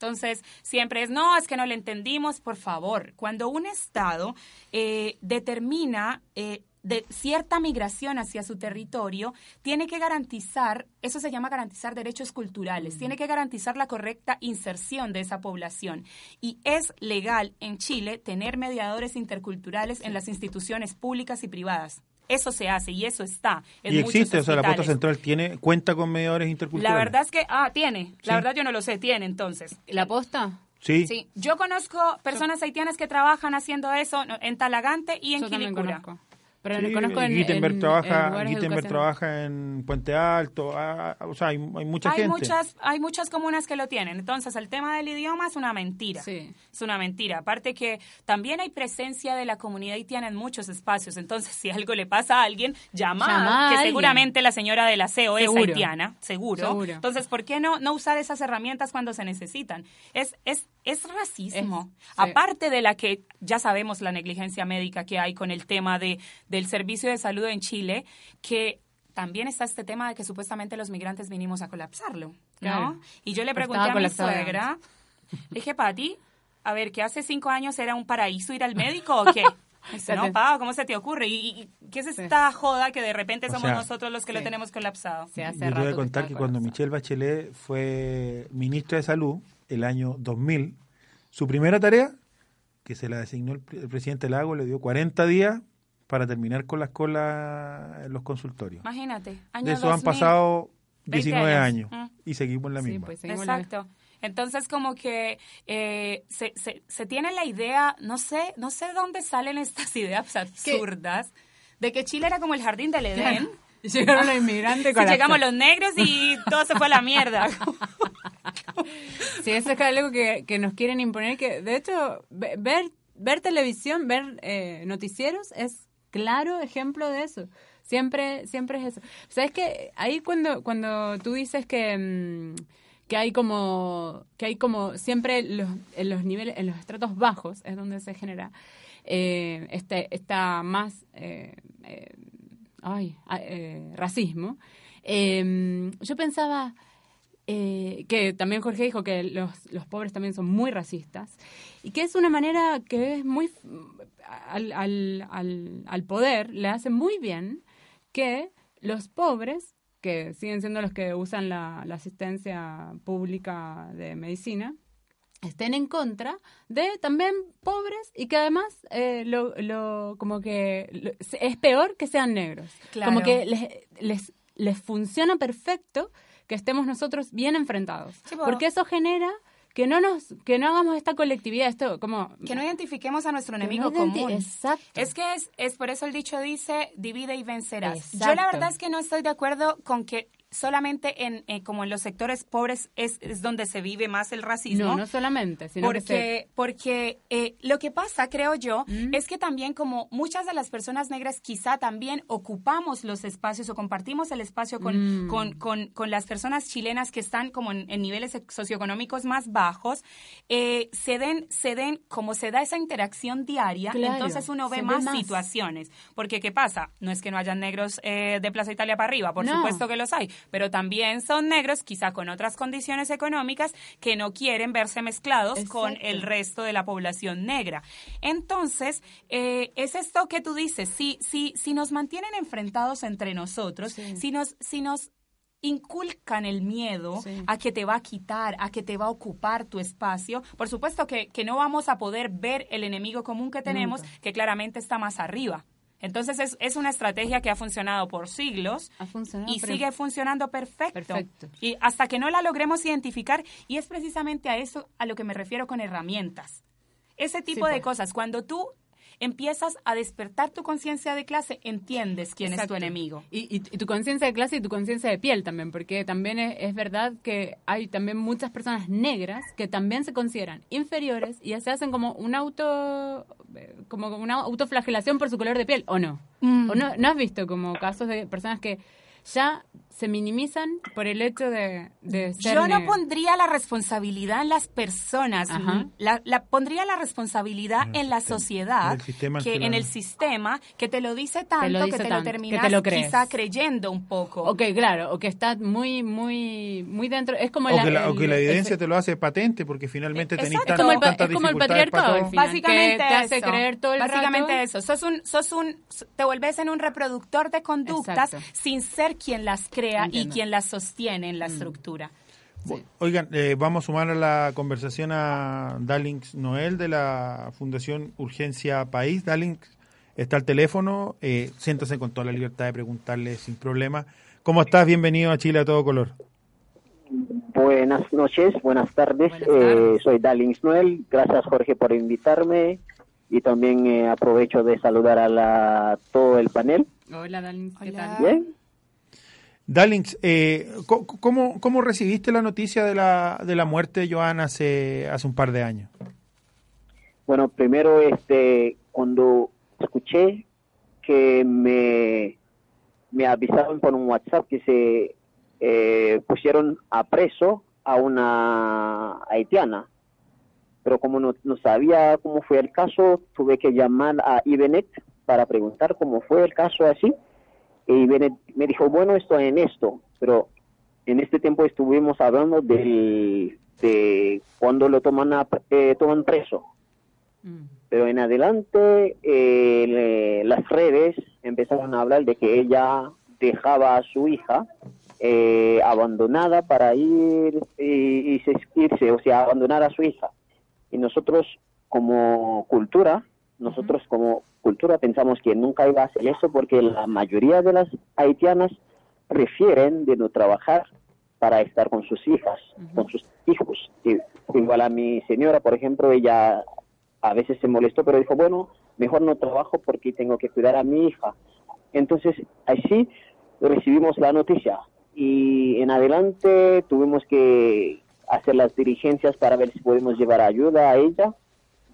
Entonces, siempre es, no, es que no le entendimos, por favor. Cuando un Estado eh, determina eh, de cierta migración hacia su territorio, tiene que garantizar, eso se llama garantizar derechos culturales, tiene que garantizar la correcta inserción de esa población. Y es legal en Chile tener mediadores interculturales en las instituciones públicas y privadas. Eso se hace y eso está. En y existe, o sea, la posta central tiene cuenta con mediadores La interculturales. verdad es que, ah, tiene. La Sí. verdad yo no lo sé, tiene entonces. ¿La posta? Sí. Sí, yo conozco personas haitianas que trabajan haciendo eso no, en Talagante y en Yo también Quilicura. Pero Sí, conozco en, Guitenberg en- en trabaja, Guitenberg educacionales. trabaja en Puente Alto, ah, ah, o sea, hay, hay mucha hay gente. muchas hay muchas comunas que lo tienen entonces el tema del idioma es una mentira Sí. es una mentira aparte que también hay presencia de la comunidad haitiana en muchos espacios entonces si algo le pasa a alguien llama Llama a que alguien. seguramente la señora del aseo es haitiana seguro. Seguro. entonces por qué no no usar esas herramientas cuando se necesitan es es es racismo Es- sí. aparte de la que ya sabemos la negligencia médica que hay con el tema de del servicio de salud en Chile que también está este tema de que supuestamente los migrantes vinimos a colapsarlo, ¿no? Claro. Y yo le pregunté estaba a mi suegra, le dije, Pati, a ver, que hace cinco años era un paraíso ir al médico o qué? *laughs* Dice, no, pa, ¿cómo se te ocurre? ¿Y, y- qué es esta joda que de repente O somos sea, nosotros los que lo sí. tenemos colapsado? Se hace Yo te voy a contar que cuando. Michelle Bachelet fue ministra de Salud, el año 2000, su primera tarea, que se la designó el, el presidente Lago, le dio 40 días para terminar con las colas en los consultorios. Imagínate, año De eso han 2000. pasado 20 19 años, años. Mm. y seguimos en la Sí, misma. pues, seguimos la- Exacto. Entonces, como que eh, se, se, se tiene la idea, no sé, no sé dónde salen estas *laughs* ideas absurdas, de que Chile era como el jardín del Edén. *laughs* llegaron los inmigrantes Sí, con la- llegamos los negros y todo se fue a la mierda. *laughs* Sí, eso es algo que, que nos quieren imponer, que de hecho ve- ver, ver televisión, ver eh, noticieros es claro ejemplo de eso. Siempre, siempre es eso. ¿Sabes que Ahí cuando, cuando tú dices que, mm, que hay como, que hay como siempre los, en los niveles, en los estratos bajos es donde se genera eh, este, esta más eh, eh, ay, ah, eh, racismo. Eh, yo pensaba, eh, que también Jorge dijo que los, los pobres también son muy racistas y que es una manera que es muy al, al, al, al poder le hace muy bien que los pobres que siguen siendo los que usan la, la asistencia pública de medicina estén en contra de también pobres y que además eh, lo, lo como que lo- es peor que sean negros Claro. como que les, les, les funciona perfecto que estemos nosotros bien enfrentados Sí, porque eso genera que no nos que no hagamos esta colectividad esto como Que no identifiquemos a nuestro enemigo no común. exacto Es que es, es por eso el dicho dice, divide y vencerás. Exacto. Yo la verdad es que no estoy de acuerdo con que solamente en eh, como en los sectores pobres es, es donde se vive más el racismo. no no solamente sino que se- porque porque eh, lo que pasa, creo yo, Mm. es que también como muchas de las personas negras quizá también ocupamos los espacios o compartimos el espacio con, Mm. con, con, con las personas chilenas que están como en, en niveles socioeconómicos más bajos, eh, se den, se den, como se da esa interacción diaria, Claro, entonces uno ve más, situaciones. Porque, ¿qué pasa? No es que no hayan negros eh, de Plaza Italia para arriba, por No. supuesto que los hay, pero también son negros, quizá con otras condiciones económicas, que no quieren verse mezclados con el resto de la población negra. Entonces, eh, es esto que tú dices, si, si, si nos mantienen enfrentados entre nosotros, Sí. si nos, si nos inculcan el miedo Sí. a que te va a quitar, a que te va a ocupar tu espacio, por supuesto que, que no vamos a poder ver el enemigo común que tenemos, Nunca. que claramente está más arriba. Entonces es, es una estrategia que ha funcionado por siglos ha funcionado y sigue funcionando perfecto. Perfecto. Y hasta que no la logremos identificar, y es precisamente a eso a lo que me refiero con herramientas. Ese tipo Sí, de pues. cosas, cuando tú empiezas a despertar tu conciencia de clase, entiendes quién Exacto. es tu enemigo. Y, y- y tu conciencia de clase y tu conciencia de piel también, porque también es, es verdad que hay también muchas personas negras que también se consideran inferiores y se hacen como un auto, eh, como una autoflagelación por su color de piel, ¿o no? Mm. ¿O no, no has visto como casos de personas que ya se minimizan por el hecho de, de ser Yo no pondría la responsabilidad en las personas, Ajá. la, la- pondría la responsabilidad En la sistema. sociedad, En el sistema que en el sistema que te lo dice tanto lo dice que te tanto, lo que terminas te lo crees. quizá creyendo un poco. Ok, claro, o que está muy, muy, muy dentro. Es como O, que la, o el- que la el- evidencia te lo hace patente porque finalmente tenés como el tantas es como el patriarcado. Básicamente que te hace eso. creer todo el Básicamente rato. eso. Sos un, sos un, te vuelves en un reproductor de conductas Exacto. sin ser quien las crea Entiendo. y quien las sostiene en la Mm. estructura. Bu- Oigan, eh, vamos a sumar a la conversación a Darlings Noel de la Fundación Urgencia País. Darlings está al teléfono, eh, siéntase con toda la libertad de preguntarle sin problema. ¿Cómo estás? Bienvenido a Chile a todo color. Buenas noches, buenas tardes. Buenas Eh, tardes. soy Dalins Noel. Gracias, Jorge, por invitarme. y también eh, aprovecho de saludar a la, todo el panel. Hola, Dalin. ¿Qué Hola. tal? Bien. Darlings, eh, ¿cómo, ¿cómo recibiste la noticia de la, de la muerte de Joan hace, hace un par de años? Bueno, primero, este, cuando escuché que me, me avisaron por un WhatsApp que se eh, pusieron a preso a una haitiana, pero como no, no sabía cómo fue el caso, tuve que llamar a Ibenet para preguntar cómo fue el caso así. Y me dijo, bueno, estoy en esto, pero en este tiempo estuvimos hablando del, de cuando lo toman, a- eh, toman preso Mm. pero en adelante eh, le- las redes empezaron a hablar de que ella dejaba a su hija eh, abandonada para ir y, y se- irse, o sea, abandonar a su hija. Y nosotros como cultura, nosotros como cultura pensamos que nunca iba a hacer eso porque la mayoría de las haitianas prefieren de no trabajar para estar con sus hijas, con sus hijos. Y- igual a mi señora, por ejemplo, ella a veces se molestó, pero dijo, bueno, mejor no trabajo porque tengo que cuidar a mi hija. Entonces, así recibimos la noticia y en adelante tuvimos que hacer las diligencias para ver si podemos llevar ayuda a ella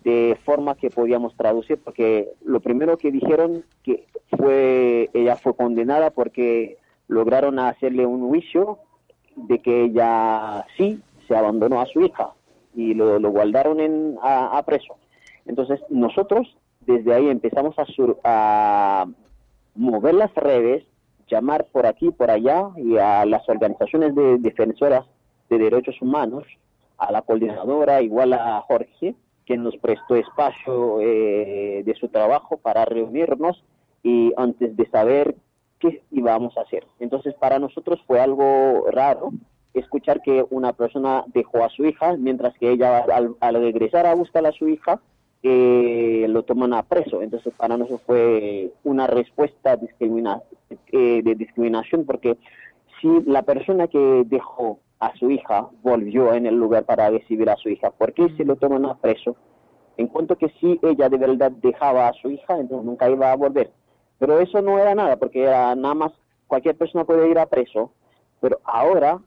de forma que podíamos traducir, porque lo primero que dijeron que fue, ella fue condenada porque lograron hacerle un juicio de que ella sí se abandonó a su hija y lo, guardaron en, a, a preso. Entonces nosotros desde ahí empezamos a, sur- a mover las redes, llamar por aquí, por allá y a las organizaciones de defensoras de derechos humanos, a la coordinadora, igual a Jorge, que nos prestó espacio eh, de su trabajo para reunirnos y antes de saber qué íbamos a hacer. Entonces para nosotros fue algo raro escuchar que una persona dejó a su hija, mientras que ella al, al regresar a buscar a su hija, eh, lo toman a preso. Entonces, para nosotros fue una respuesta discrimina eh, de discriminación, porque si la persona que dejó a su hija volvió en el lugar para recibir a su hija, ¿por qué se lo toman a preso? En cuanto que si ella de verdad dejaba a su hija, entonces nunca iba a volver. Pero eso no era nada, porque era nada más, cualquier persona puede ir a preso, pero ahora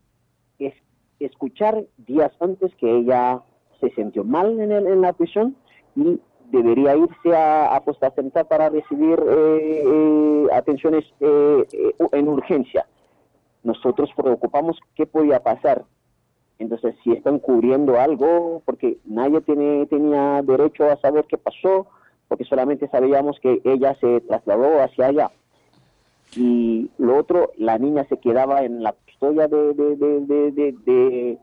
es escuchar días antes que ella se sintió mal en, el- en la prisión y debería irse a, a para recibir eh, eh, atenciones eh, eh, en urgencia. Nosotros preocupamos qué podía pasar. Entonces, si están cubriendo algo, porque nadie tiene, tenía derecho a saber qué pasó, porque solamente sabíamos que ella se trasladó hacia allá. Y lo otro, la niña se quedaba en la custodia de, de, de, de,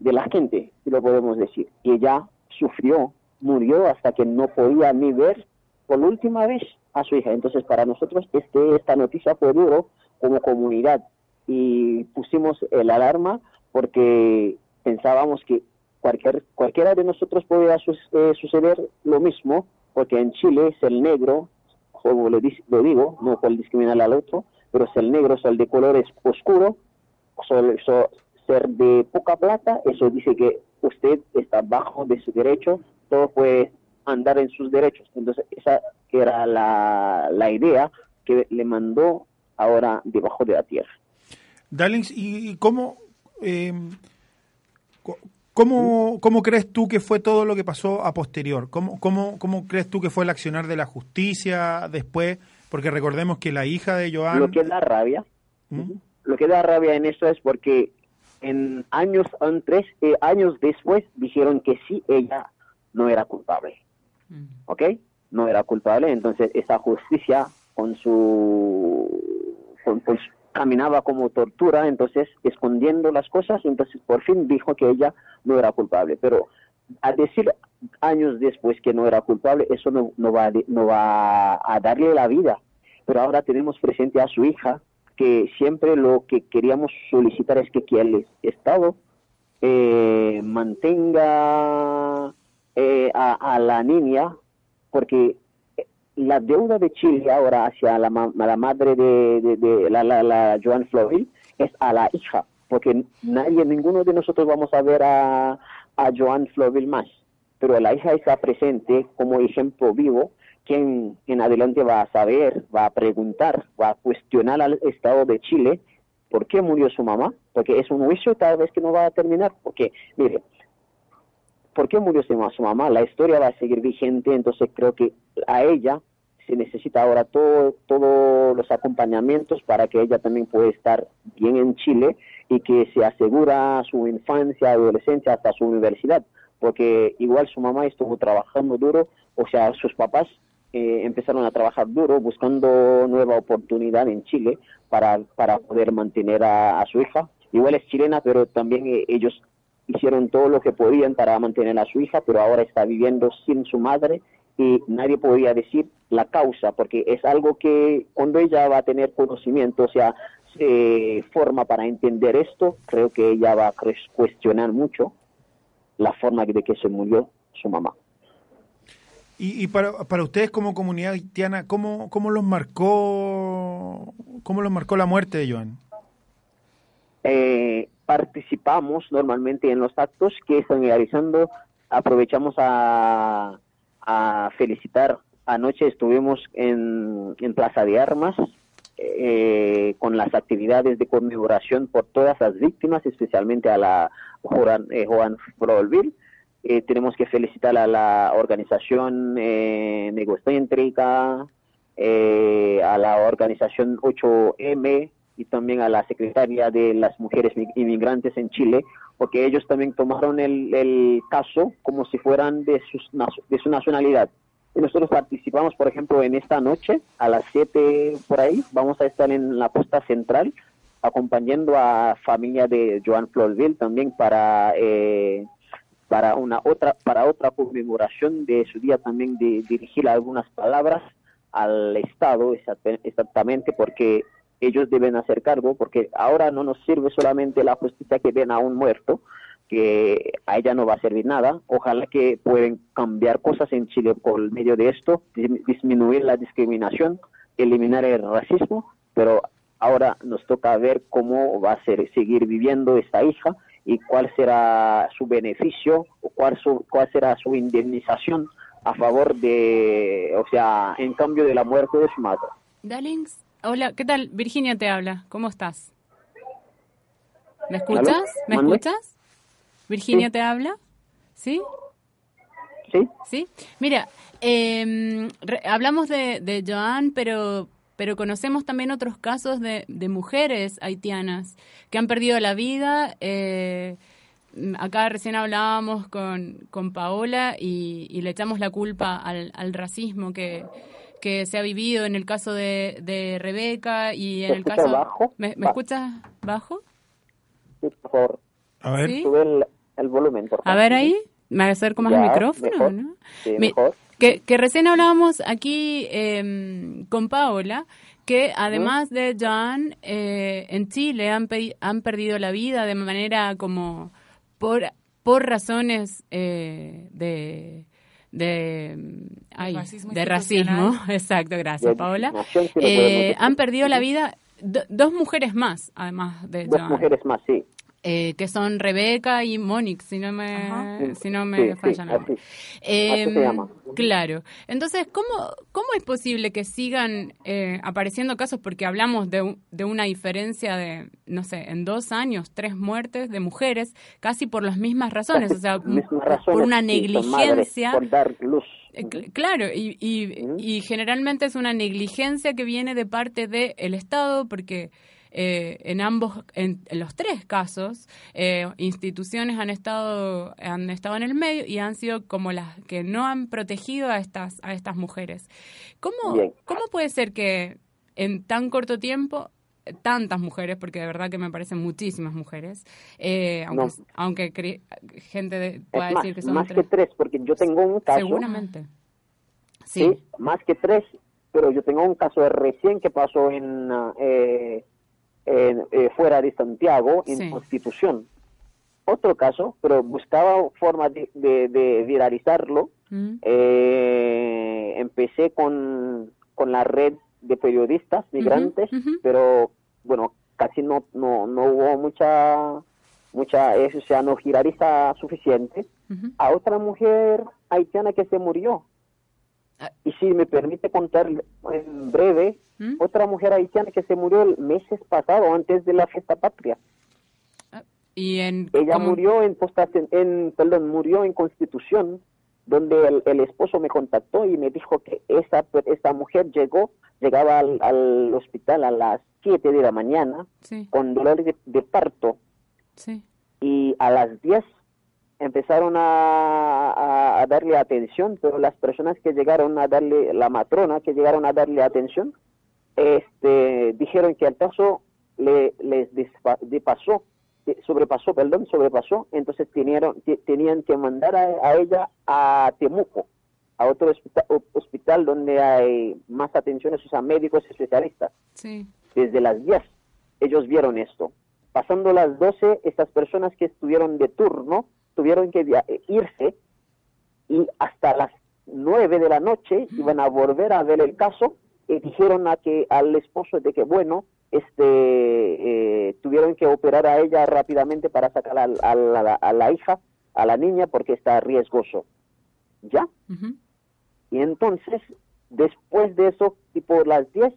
de, la gente, si lo podemos decir. Y ella sufrió, murió hasta que no podía ni ver por última vez a su hija. Entonces, para nosotros este, esta noticia fue duro como comunidad y pusimos el alarma porque pensábamos que cualquier, cualquiera de nosotros podía su- eh, suceder lo mismo, porque en Chile es el negro, como dis- lo digo, no por discriminar al otro, pero es el negro, es el de colores oscuro, sol- so- ser de poca plata, eso dice que usted está bajo de su derecho, todo puede andar en sus derechos. Entonces, esa era la idea que le mandó ahora debajo de la tierra. Darlings, ¿y y cómo, eh, co- cómo, cómo crees tú que fue todo lo que pasó a posterior? ¿Cómo, cómo, ¿Cómo crees tú que fue el accionar de la justicia después? Porque recordemos que la hija de Joan... Lo que da rabia, ¿Mm? lo que da rabia en esto es porque en años antes, eh, años después, dijeron que sí, ella no era culpable. ¿Ok? No era culpable, entonces esa justicia con su, con- con su- caminaba como tortura, entonces escondiendo las cosas, entonces por fin dijo que ella no era culpable. Pero al decir años después que no era culpable, eso no, no va, a no va a darle la vida. Pero ahora tenemos presente a su hija, que siempre lo que queríamos solicitar es que, que el Estado eh, mantenga eh, a, a la niña, porque la deuda de Chile ahora hacia la, ma- la madre de, de- la, la, la Joan Floril es a la hija, porque nadie, ninguno de nosotros vamos a ver a, Joan Floril más. pero la hija está presente como ejemplo vivo, quien en adelante va a saber, va a preguntar, va a cuestionar al Estado de Chile por qué murió su mamá, porque es un juicio tal vez que no va a terminar, porque, mire, ¿por qué murió? Su mamá, la historia va a seguir vigente, entonces creo que a ella se necesita ahora todo, todos los acompañamientos para que ella también pueda estar bien en Chile y que se asegura su infancia, adolescencia hasta su universidad, porque igual su mamá estuvo trabajando duro, o sea, sus papás eh, empezaron a trabajar duro buscando nueva oportunidad en Chile para, para poder mantener a, su hija. Igual es chilena, pero también eh, ellos hicieron todo lo que podían para mantener a su hija, pero ahora está viviendo sin su madre y nadie podía decir la causa, porque es algo que cuando ella va a tener conocimiento, o sea, se forma para entender esto, creo que ella va a cuestionar mucho la forma de que se murió su mamá. Y, y para, para ustedes como comunidad haitiana, ¿cómo, cómo los marcó cómo los marcó la muerte de Joan? Eh, participamos normalmente en los actos que están realizando, aprovechamos a, a felicitar. Anoche estuvimos en, en Plaza de Armas eh, con las actividades de conmemoración por todas las víctimas, especialmente a la Juan, eh, Juan Froilville. Eh, tenemos que felicitar a la organización eh, negocéntrica, eh, a la organización 8M y también a la secretaria de las mujeres inmigrantes en Chile, porque ellos también tomaron el, el caso como si fueran de, sus, de su nacionalidad. Y nosotros participamos, por ejemplo, en esta noche, a las 7 por ahí, vamos a estar en la posta central acompañando a familia de Joan Florville también para eh, para una otra para otra conmemoración de su día también de dirigir algunas palabras al Estado exactamente porque ellos deben hacer cargo porque ahora no nos sirve solamente la justicia que ven a un muerto que a ella no va a servir nada. Ojalá que pueden cambiar cosas en Chile por medio de esto, disminuir la discriminación, eliminar el racismo, pero ahora nos toca ver cómo va a ser, seguir viviendo esta hija y cuál será su beneficio o cuál, su, cuál será su indemnización a favor de, o sea, en cambio de la muerte de su madre. Hola, ¿qué tal? Virginia te habla, ¿cómo estás? ¿Me escuchas? ¿Me escuchas? Virginia Sí. te habla, ¿sí? ¿Sí? Sí. Mira, eh, re- hablamos de, de Joan, pero pero conocemos también otros casos de, de mujeres haitianas que han perdido la vida. eh, acá recién hablábamos con, con Paola y, y le echamos la culpa al, al racismo que, que se ha vivido en el caso de, de Rebeca y en ¿Me el caso... bajo? ¿Me, me escuchas bajo? Sí, por favor, A ver, ¿Sí? sube el, el volumen, por A favor. ver ahí, me acerco más Ya, al micrófono, mejor. ¿no? Sí, Mi- mejor. Que, que recién hablábamos aquí eh, con Paola, que además de John, eh, en Chile han, pe- han perdido la vida de manera como por, por razones eh, de... De, ay, racismo de racismo, *laughs* exacto, gracias De Paola. Eh, han perdido la vida do- dos mujeres más, además de Dos John mujeres más, sí. Eh, que son Rebeca y Mónix, si no me, si no me sí, falla la así. Eh, Así se llama. Claro. Entonces, ¿cómo, ¿cómo es posible que sigan eh, apareciendo casos? Porque hablamos de, un- de una diferencia de, no sé, en dos años, tres muertes de mujeres, casi por las mismas razones, o sea, *laughs* por una sí, son madres, negligencia. por dar luz. Eh, cl- Claro, y, y, y generalmente es una negligencia que viene de parte del Estado, porque eh, en ambos, en, en los tres casos, eh, instituciones han estado, han estado en el medio y han sido como las que no han protegido a estas, a estas mujeres. ¿Cómo, Bien. ¿Cómo puede ser que en tan corto tiempo eh, tantas mujeres, porque de verdad que me parecen muchísimas mujeres, eh, aunque, No. aunque cre- gente de- pueda Es más, decir que son más tres. que tres, porque yo tengo un caso. Seguramente. Sí. Sí. más que tres, pero yo tengo un caso de recién que pasó en, ah, eh, eh, fuera de Santiago, en Sí. Constitución. Otro caso, pero buscaba forma de, de, de viralizarlo. Mm. Eh, empecé con, con la red de periodistas migrantes, pero bueno, casi no, no, no hubo mucha, mucha, eso, o sea, no girariza suficiente. a otra mujer haitiana que se murió. Ah. Y si me permite contar en breve, ¿Mm? otra mujer haitiana que se murió el meses pasado, antes de la fiesta patria. Y en Ella ¿cómo? murió en, posta- en, perdón, murió en Constitución, donde el, el esposo me contactó y me dijo que esa, esa mujer llegó, llegaba al, al hospital a las 7 de la mañana Sí, con dolor de, de parto sí. y a las 10 empezaron a, a- a darle atención, pero las personas que llegaron a darle, la matrona que llegaron a darle atención, este, dijeron que el caso le, les despa- depasó, de- sobrepasó, perdón, sobrepasó, entonces tenieron, te- tenían que mandar a, a ella a Temuco, a otro hospital, hospital donde hay más atenciones, o sea, médicos especialistas Sí. desde las 10 ellos vieron esto. Pasando las 12, estas personas que estuvieron de turno tuvieron que eh, irse y hasta las 9 de la noche iban a volver a ver el caso y dijeron a que al esposo de que bueno, este eh, tuvieron que operar a ella rápidamente para sacar al- a, la, a la hija, a la niña porque está riesgoso. ¿Ya? Y entonces, después de eso, tipo las 10,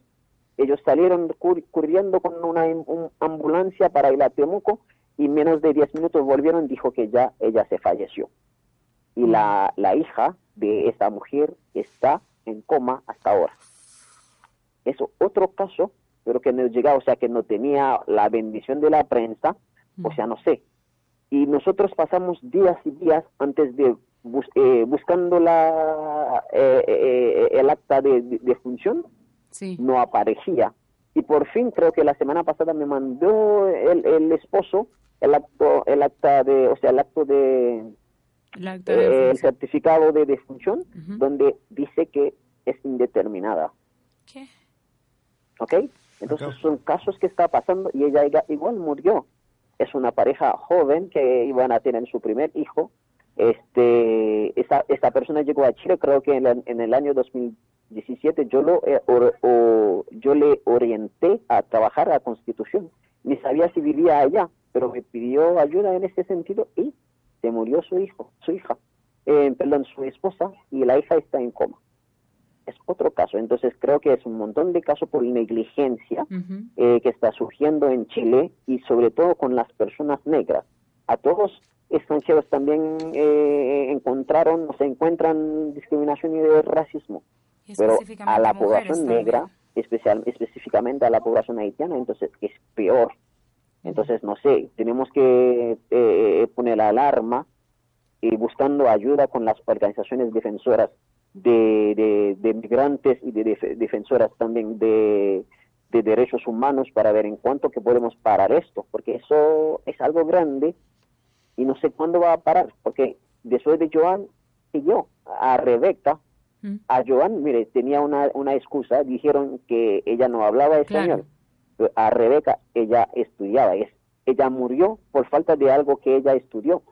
ellos salieron cur- corriendo con una un- ambulancia para ir a Temuco y menos de 10 minutos volvieron, dijo que ya ella se falleció. Y la, la hija de esta mujer está en coma hasta ahora. Eso, otro caso, pero que no llegaba, o sea, que no tenía la bendición de la prensa, o sea, no sé. Y nosotros pasamos días y días antes de bus- eh, buscando la eh, eh, el acta de, de- de función, Sí. no aparecía. Y por fin creo que la semana pasada me mandó el, el esposo el acto, el acta de, o sea, el acto de, El de eh, el certificado de defunción, donde dice que es indeterminada. ¿Qué? ¿Ok? Entonces son casos que está pasando y ella igual murió. Es una pareja joven que iban a tener su primer hijo. Este, esta, esta persona llegó a Chile creo que en, el- en el año 2017 yo lo eh, or- o- yo le orienté a trabajar a Constitución. Ni sabía si vivía allá, pero me pidió ayuda en ese sentido y se murió su hijo, su hija, eh, perdón, su esposa y la hija está en coma es otro caso. Entonces creo que es un montón de casos por negligencia eh, que está surgiendo en Chile y sobre todo con las personas negras. A todos extranjeros también eh, encontraron o se encuentran discriminación y de racismo, pero a la población también. negra, especial, específicamente a la población haitiana, entonces es peor. Entonces, no sé, tenemos que eh, poner la alarma y buscando ayuda con las organizaciones defensoras de, de, de migrantes y de def- defensoras también de, de derechos humanos para ver en cuánto que podemos parar esto, porque eso es algo grande y no sé cuándo va a parar, porque después de Joan y yo, a Rebeca, Mm. a Joan, mire, tenía una, una excusa, dijeron que ella no hablaba español. A Rebeca, ella estudiaba, es, ella murió por falta de algo que ella estudió.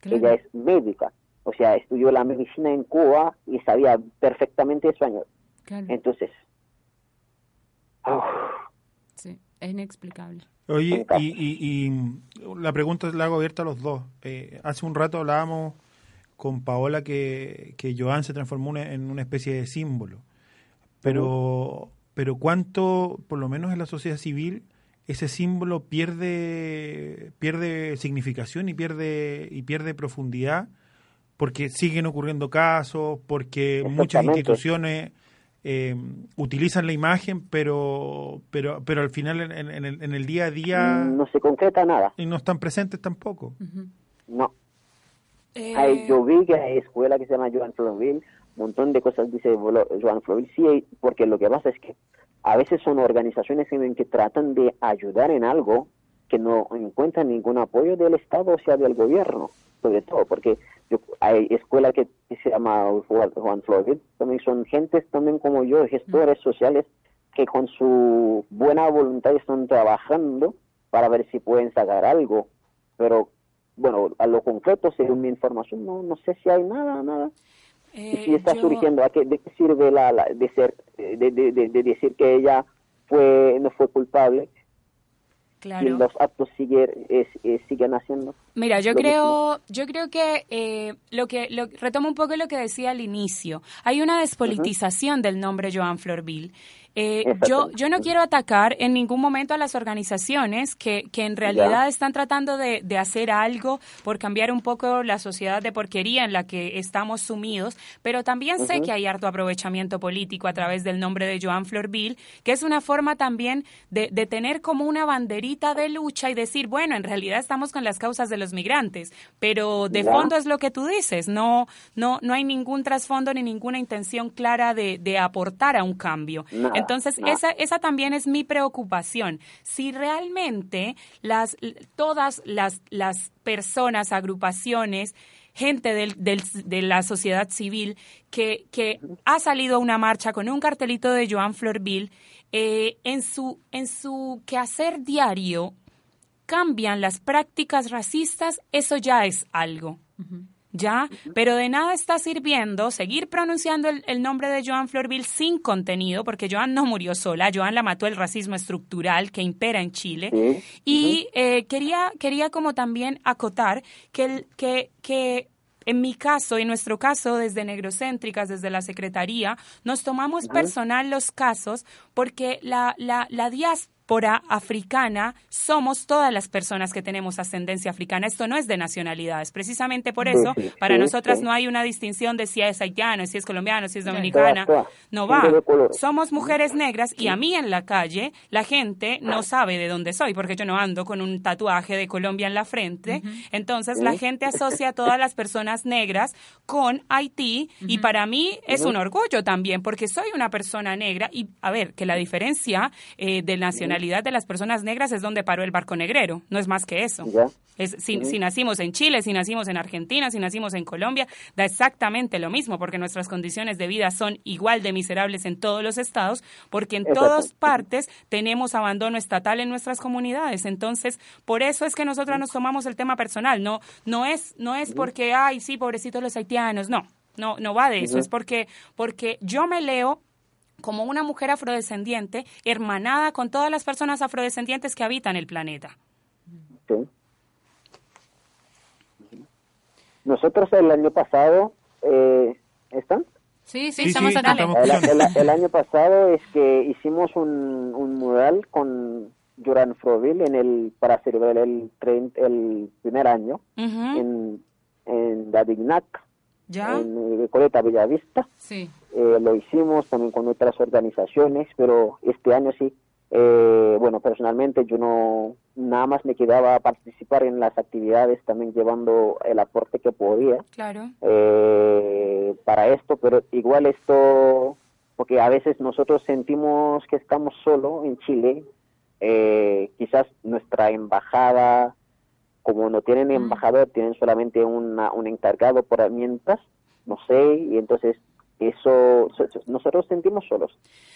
Claro. Ella es médica, o sea, estudió la medicina en Cuba y sabía perfectamente español. Claro. Entonces, Sí. Es inexplicable. Oye, y, y- y la pregunta la hago abierta a los dos. Eh, hace un rato hablábamos con Paola que, que Joan se transformó una- en una especie de símbolo. Pero, pero ¿cuánto, por lo menos en la sociedad civil, ese símbolo pierde, pierde significación y pierde, y pierde profundidad? Porque siguen ocurriendo casos, porque muchas instituciones eh, utilizan la imagen, pero, pero, pero al final en, en- en el, en el día a día no se concreta nada, y no están presentes tampoco. No. Eh, Hay, yo vi que hay escuela que se llama Joan Florville, un montón de cosas dice Joan Florville, sí, porque lo que pasa es que a veces son organizaciones en que tratan de ayudar en algo que no encuentran ningún apoyo del Estado, o sea, del gobierno, sobre todo, porque yo, hay escuela que, que se llama Juan, Juan Florville, también son gentes también como yo, gestores sociales, que con su buena voluntad están trabajando para ver si pueden sacar algo, pero bueno, a lo concreto, según mi información, no, no sé si hay nada, nada. Y eh, si está yo- surgiendo, ¿a qué, ¿de qué sirve la, la- de ser, de, de, de, de decir que ella fue no fue culpable Claro. y los actos sigue, es- eh, siguen haciendo? Mira, yo creo, yo creo que eh, lo que lo, retomo un poco lo que decía al inicio. Hay una despolitización del nombre Joan Florville. Eh, yo, yo no quiero atacar en ningún momento a las organizaciones que, que en realidad están tratando de, de hacer algo por cambiar un poco la sociedad de porquería en la que estamos sumidos, pero también sé que hay harto aprovechamiento político a través del nombre de Joan Florville, que es una forma también de, de tener como una banderita de lucha y decir, bueno, en realidad estamos con las causas de los migrantes, pero de Ya. fondo es lo que tú dices, no, no, no hay ningún trasfondo ni ninguna intención clara de, de aportar a un cambio. Entonces, nada. esa, esa también es mi preocupación. Si realmente las, todas las, las personas, agrupaciones, gente del, del- de la sociedad civil que, que ha salido a una marcha con un cartelito de Joan Florville, eh, en, su, en su quehacer diario cambian las prácticas racistas, eso ya es algo. ¿Ya? Pero de nada está sirviendo seguir pronunciando el, el nombre de Joan Florville sin contenido, porque Joan no murió sola, Joan la mató el racismo estructural que impera en Chile. Sí. Y eh, quería, quería como también acotar que, el- que, que en mi caso, en nuestro caso, desde Negrocéntricas, desde la Secretaría, nos tomamos personal los casos porque la, la, la diáspora africana somos todas las personas que tenemos ascendencia africana. Esto no es de nacionalidades. Precisamente por eso, Sí, sí, para sí, nosotras no hay una distinción de si es haitiano, si es colombiano, si es dominicana. No va. Somos mujeres negras y a mí en la calle la gente no sabe de dónde soy porque yo no ando con un tatuaje de Colombia en la frente. Entonces la gente asocia a todas las personas negras con Haití y para mí es un orgullo también porque soy una persona negra y a ver que la diferencia eh, de nacionalidad de las personas negras es donde paró el barco negrero, no es más que eso. Ya. Es, si, si nacimos en Chile, si nacimos en Argentina, si nacimos en Colombia, da exactamente lo mismo, porque nuestras condiciones de vida son igual de miserables en todos los estados, porque en todas partes tenemos abandono estatal en nuestras comunidades. Entonces, por eso es que nosotras nos tomamos el tema personal. No, no es, no es porque, ay, sí, pobrecitos los haitianos. No, no, no va de eso. Es porque, porque yo me leo como una mujer afrodescendiente, hermanada con todas las personas afrodescendientes que habitan el planeta. Sí. Nosotros el año pasado, eh, ¿están? Sí, sí, Sí, estamos sí, acá. El, escuchando. el- el año pasado es que hicimos un, un mural con Joran Froville en el, para celebrar el, trein- el primer año Ujú. en, en la Dignac, ¿Ya? en Recoleta Bellavista. Sí. Eh, lo hicimos también con otras organizaciones, pero este año sí, eh, bueno, personalmente yo no, nada más me quedaba a participar en las actividades, también llevando el aporte que podía Claro. eh, para esto, pero igual esto, porque a veces nosotros sentimos que estamos solo en Chile, eh, quizás nuestra embajada, como no tienen embajador, tienen solamente una, un encargado por herramientas, no sé, y entonces eso, so- so- nosotros sentimos solos.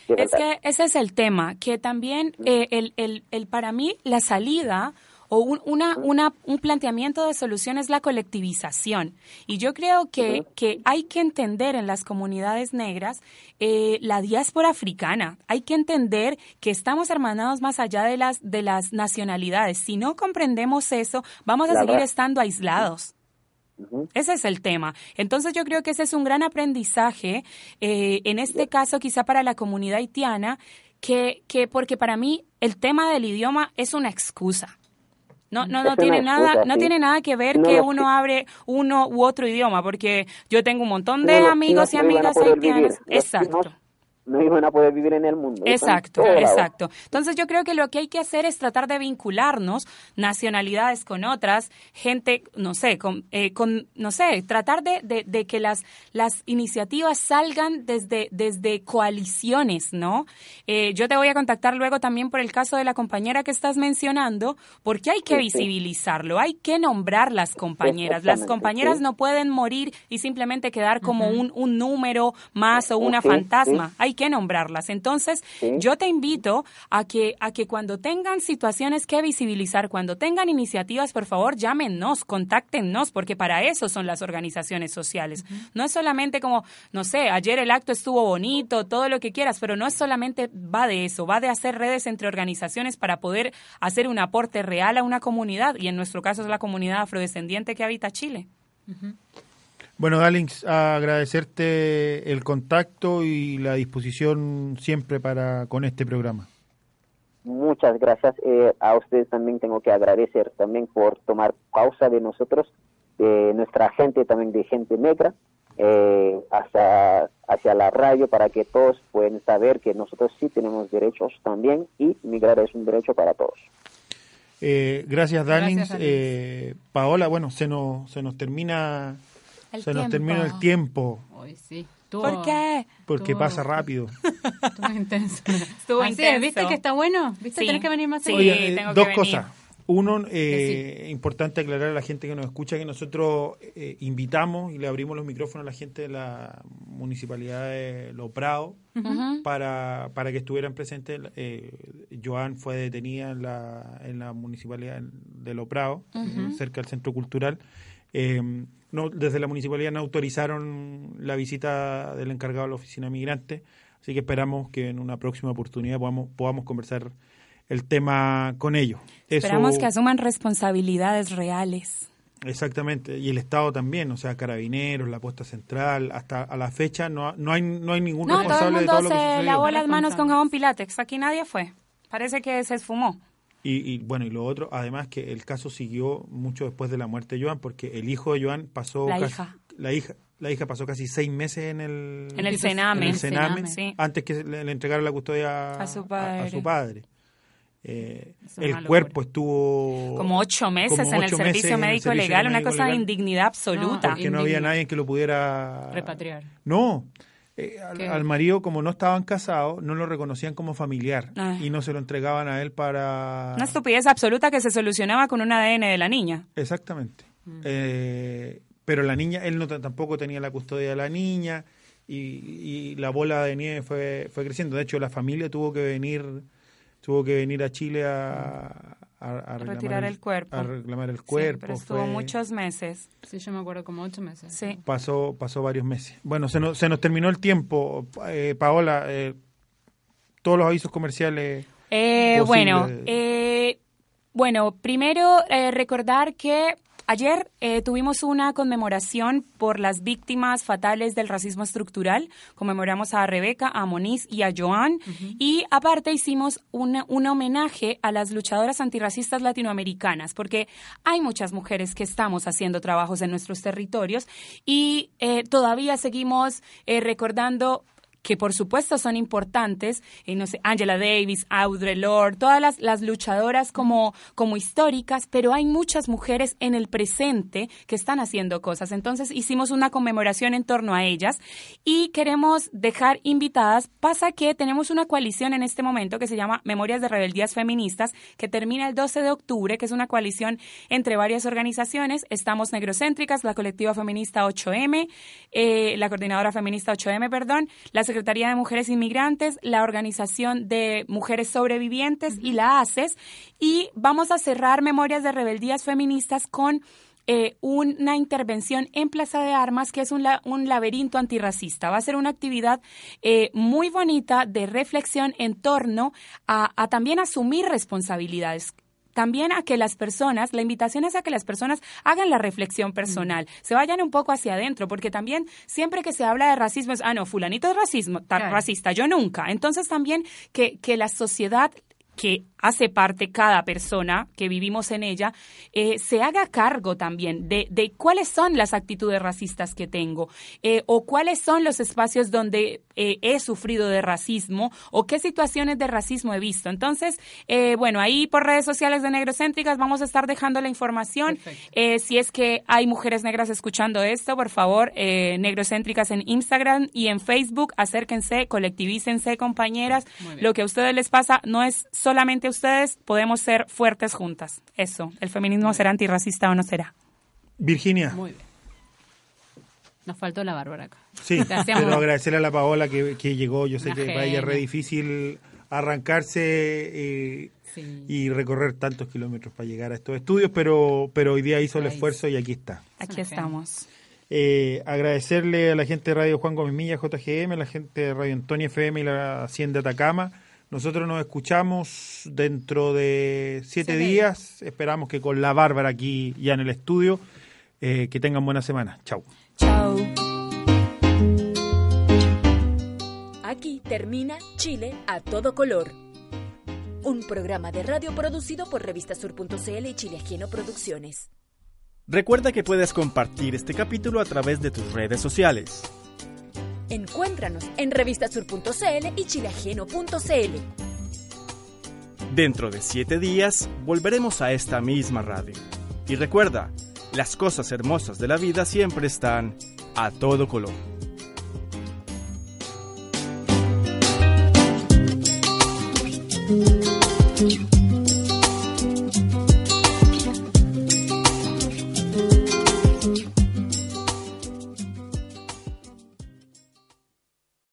Es que ese es el tema, que también eh, el, el, el para mí la salida o un, una, una, un planteamiento de solución es la colectivización. Y yo creo que, que hay que entender en las comunidades negras eh, la diáspora africana. Hay que entender que estamos hermanados más allá de las, de las nacionalidades. Si no comprendemos eso, vamos a La seguir verdad. estando aislados. Ese es el tema. Entonces yo creo que ese es un gran aprendizaje, eh, en este caso quizá para la comunidad haitiana, que, que porque para mí el tema del idioma es una excusa. No, no, no tiene nada, no tiene nada que ver No que uno abre uno u otro idioma, porque yo tengo un montón de amigos y amigas. Los Exacto. No iban a poder vivir en el mundo. Exacto, exacto. Entonces yo creo que lo que hay que hacer es tratar de vincularnos nacionalidades con otras, gente, no sé, con, eh, con no sé, tratar de, de- de que las, las iniciativas salgan desde, desde coaliciones, ¿no? Eh, yo te voy a contactar luego también por el caso de la compañera que estás mencionando, porque hay que Sí, sí. visibilizarlo, hay que nombrar las compañeras. Las compañeras sí. no pueden morir y simplemente quedar como un, un número más o una fantasma. Hay hay que nombrarlas. Entonces, yo te invito a que, a que cuando tengan situaciones que visibilizar, cuando tengan iniciativas, por favor, llámenos, contáctenos, porque para eso son las organizaciones sociales. No es solamente como, no sé, ayer el acto estuvo bonito, todo lo que quieras, pero no es solamente va de eso, va de hacer redes entre organizaciones para poder hacer un aporte real a una comunidad, y en nuestro caso es la comunidad afrodescendiente que habita Chile. Bueno, Galings, agradecerte el contacto y la disposición siempre para con este programa. Muchas gracias. Eh, a ustedes también tengo que agradecer también por tomar pausa de nosotros, de nuestra gente, también de gente negra, eh, hacia, hacia la radio para que todos puedan saber que nosotros sí tenemos derechos también y migrar es un derecho para todos. Eh, gracias, Darlings. Eh, Paola, bueno, se nos, se nos termina se nos termina el tiempo. Hoy sí. ¿Por qué? Porque pasa rápido. *laughs* Estuvo intenso. Estuvo intenso. ¿Viste que está bueno? ¿Viste? Tienes que venir más sí, Oye, tengo dos que cosas. Uno, eh, importante aclarar a la gente que nos escucha que nosotros eh, invitamos y le abrimos los micrófonos a la gente de la municipalidad de Lo Prado para, para que estuvieran presentes. Eh, Joan fue detenida en la, en la municipalidad de Lo Prado, cerca del centro cultural. Eh, no, desde la municipalidad no autorizaron la visita del encargado de la oficina migrante, así que esperamos que en una próxima oportunidad podamos, podamos conversar el tema con ellos. Esperamos que asuman responsabilidades reales. Exactamente, y el Estado también, o sea, carabineros, la puesta central, hasta a la fecha no, no hay no hay ningún responsable de todo lo que se lavó las manos con jabón Pilatex, aquí nadie fue. Parece que se esfumó. Y, bueno, y lo otro, además que el caso siguió mucho después de la muerte de Joan, porque el hijo de Joan pasó... La casi, hija. La hija. La hija pasó casi seis meses en el... En el Sename. en el Sename, sí. antes que le, le entregara la custodia A su padre. a su padre. Eh, el cuerpo estuvo... Como ocho meses como en el servicio médico legal, una cosa de indignidad absoluta. Porque no había nadie que lo pudiera... Repatriar. No. Eh, al, marido, como no estaban casados, no lo reconocían como familiar Ay. y no se lo entregaban a él para... Una estupidez absoluta que se solucionaba con un ADN de la niña. Exactamente. Mm. Eh, pero la niña, él no tampoco tenía la custodia de la niña y, y la bola de nieve fue, fue creciendo. De hecho, la familia tuvo que venir, tuvo que venir a Chile a, a- a reclamar Retirar el cuerpo. A reclamar el Sí, cuerpo. pero estuvo fue- muchos meses. Sí, yo me acuerdo como ocho meses. Sí. pasó, pasó varios meses. Bueno, se nos, se nos terminó el tiempo. Eh, Paola, eh, todos los avisos comerciales. Eh, bueno, eh, bueno, primero eh, recordar que ayer eh, tuvimos una conmemoración por las víctimas fatales del racismo estructural. Conmemoramos a Rebeca, a Moniz y a Joan. Y aparte hicimos una- un homenaje a las luchadoras antirracistas latinoamericanas, porque hay muchas mujeres que estamos haciendo trabajos en nuestros territorios y eh, todavía seguimos eh, recordando que por supuesto son importantes, eh, no sé, Angela Davis, Audre Lorde, todas las, las luchadoras como, como históricas, pero hay muchas mujeres en el presente que están haciendo cosas. Entonces hicimos una conmemoración en torno a ellas y queremos dejar invitadas. Pasa que tenemos una coalición en este momento que se llama Memorias de Rebeldías Feministas, que termina el 12 de octubre, que es una coalición entre varias organizaciones. Estamos Negrocéntricas, la colectiva feminista 8M, eh, la coordinadora feminista 8M, perdón, la Secretaría de Mujeres Inmigrantes, la Organización de Mujeres Sobrevivientes y la ACES. Y vamos a cerrar Memorias de Rebeldías Feministas con eh, una intervención en Plaza de Armas, que es un, la- un laberinto antirracista. Va a ser una actividad eh, muy bonita de reflexión en torno a, a también asumir responsabilidades también a que las personas, la invitación es a que las personas hagan la reflexión personal, se vayan un poco hacia adentro, porque también siempre que se habla de racismo es, ah, no, fulanito es racismo, Claro. racista, yo nunca. Entonces también que, que la sociedad que hace parte cada persona que vivimos en ella, eh, se haga cargo también de, de cuáles son las actitudes racistas que tengo eh, o cuáles son los espacios donde eh, he sufrido de racismo o qué situaciones de racismo he visto. Entonces, bueno, ahí por redes sociales de Negrocéntricas vamos a estar dejando la información. Si es que hay mujeres negras escuchando esto, por favor, Negrocéntricas en Instagram y en Facebook, acérquense, colectivícense, compañeras. Lo que a ustedes les pasa no es solamente ustedes, podemos ser fuertes juntas. Eso, el feminismo será antirracista o no será. Virginia, Muy bien. Nos faltó la Bárbara acá. Sí, pero agradecerle a la Paola que, que llegó. Yo sé Una que para ella es re difícil arrancarse eh, Sí. y recorrer tantos kilómetros para llegar a estos estudios, pero, pero hoy día hizo el esfuerzo y aquí está. Aquí estamos. Eh, agradecerle a la gente de Radio Juan Gómez Milla, JGM, a la gente de Radio Antonio FM y la Hacienda Atacama. Nosotros nos escuchamos dentro de siete días. Esperamos que con la Bárbara aquí ya en el estudio. Eh, que tengan buena semana. Chau. Chao. Aquí termina Chile a todo color. Un programa de radio producido por Revistasur.cl y Chile Ajeno Producciones. Recuerda que puedes compartir este capítulo a través de tus redes sociales. Encuéntranos en Revistasur.cl y chileajeno.cl. Dentro de siete días volveremos a esta misma radio. Y recuerda, las cosas hermosas de la vida siempre están a todo color.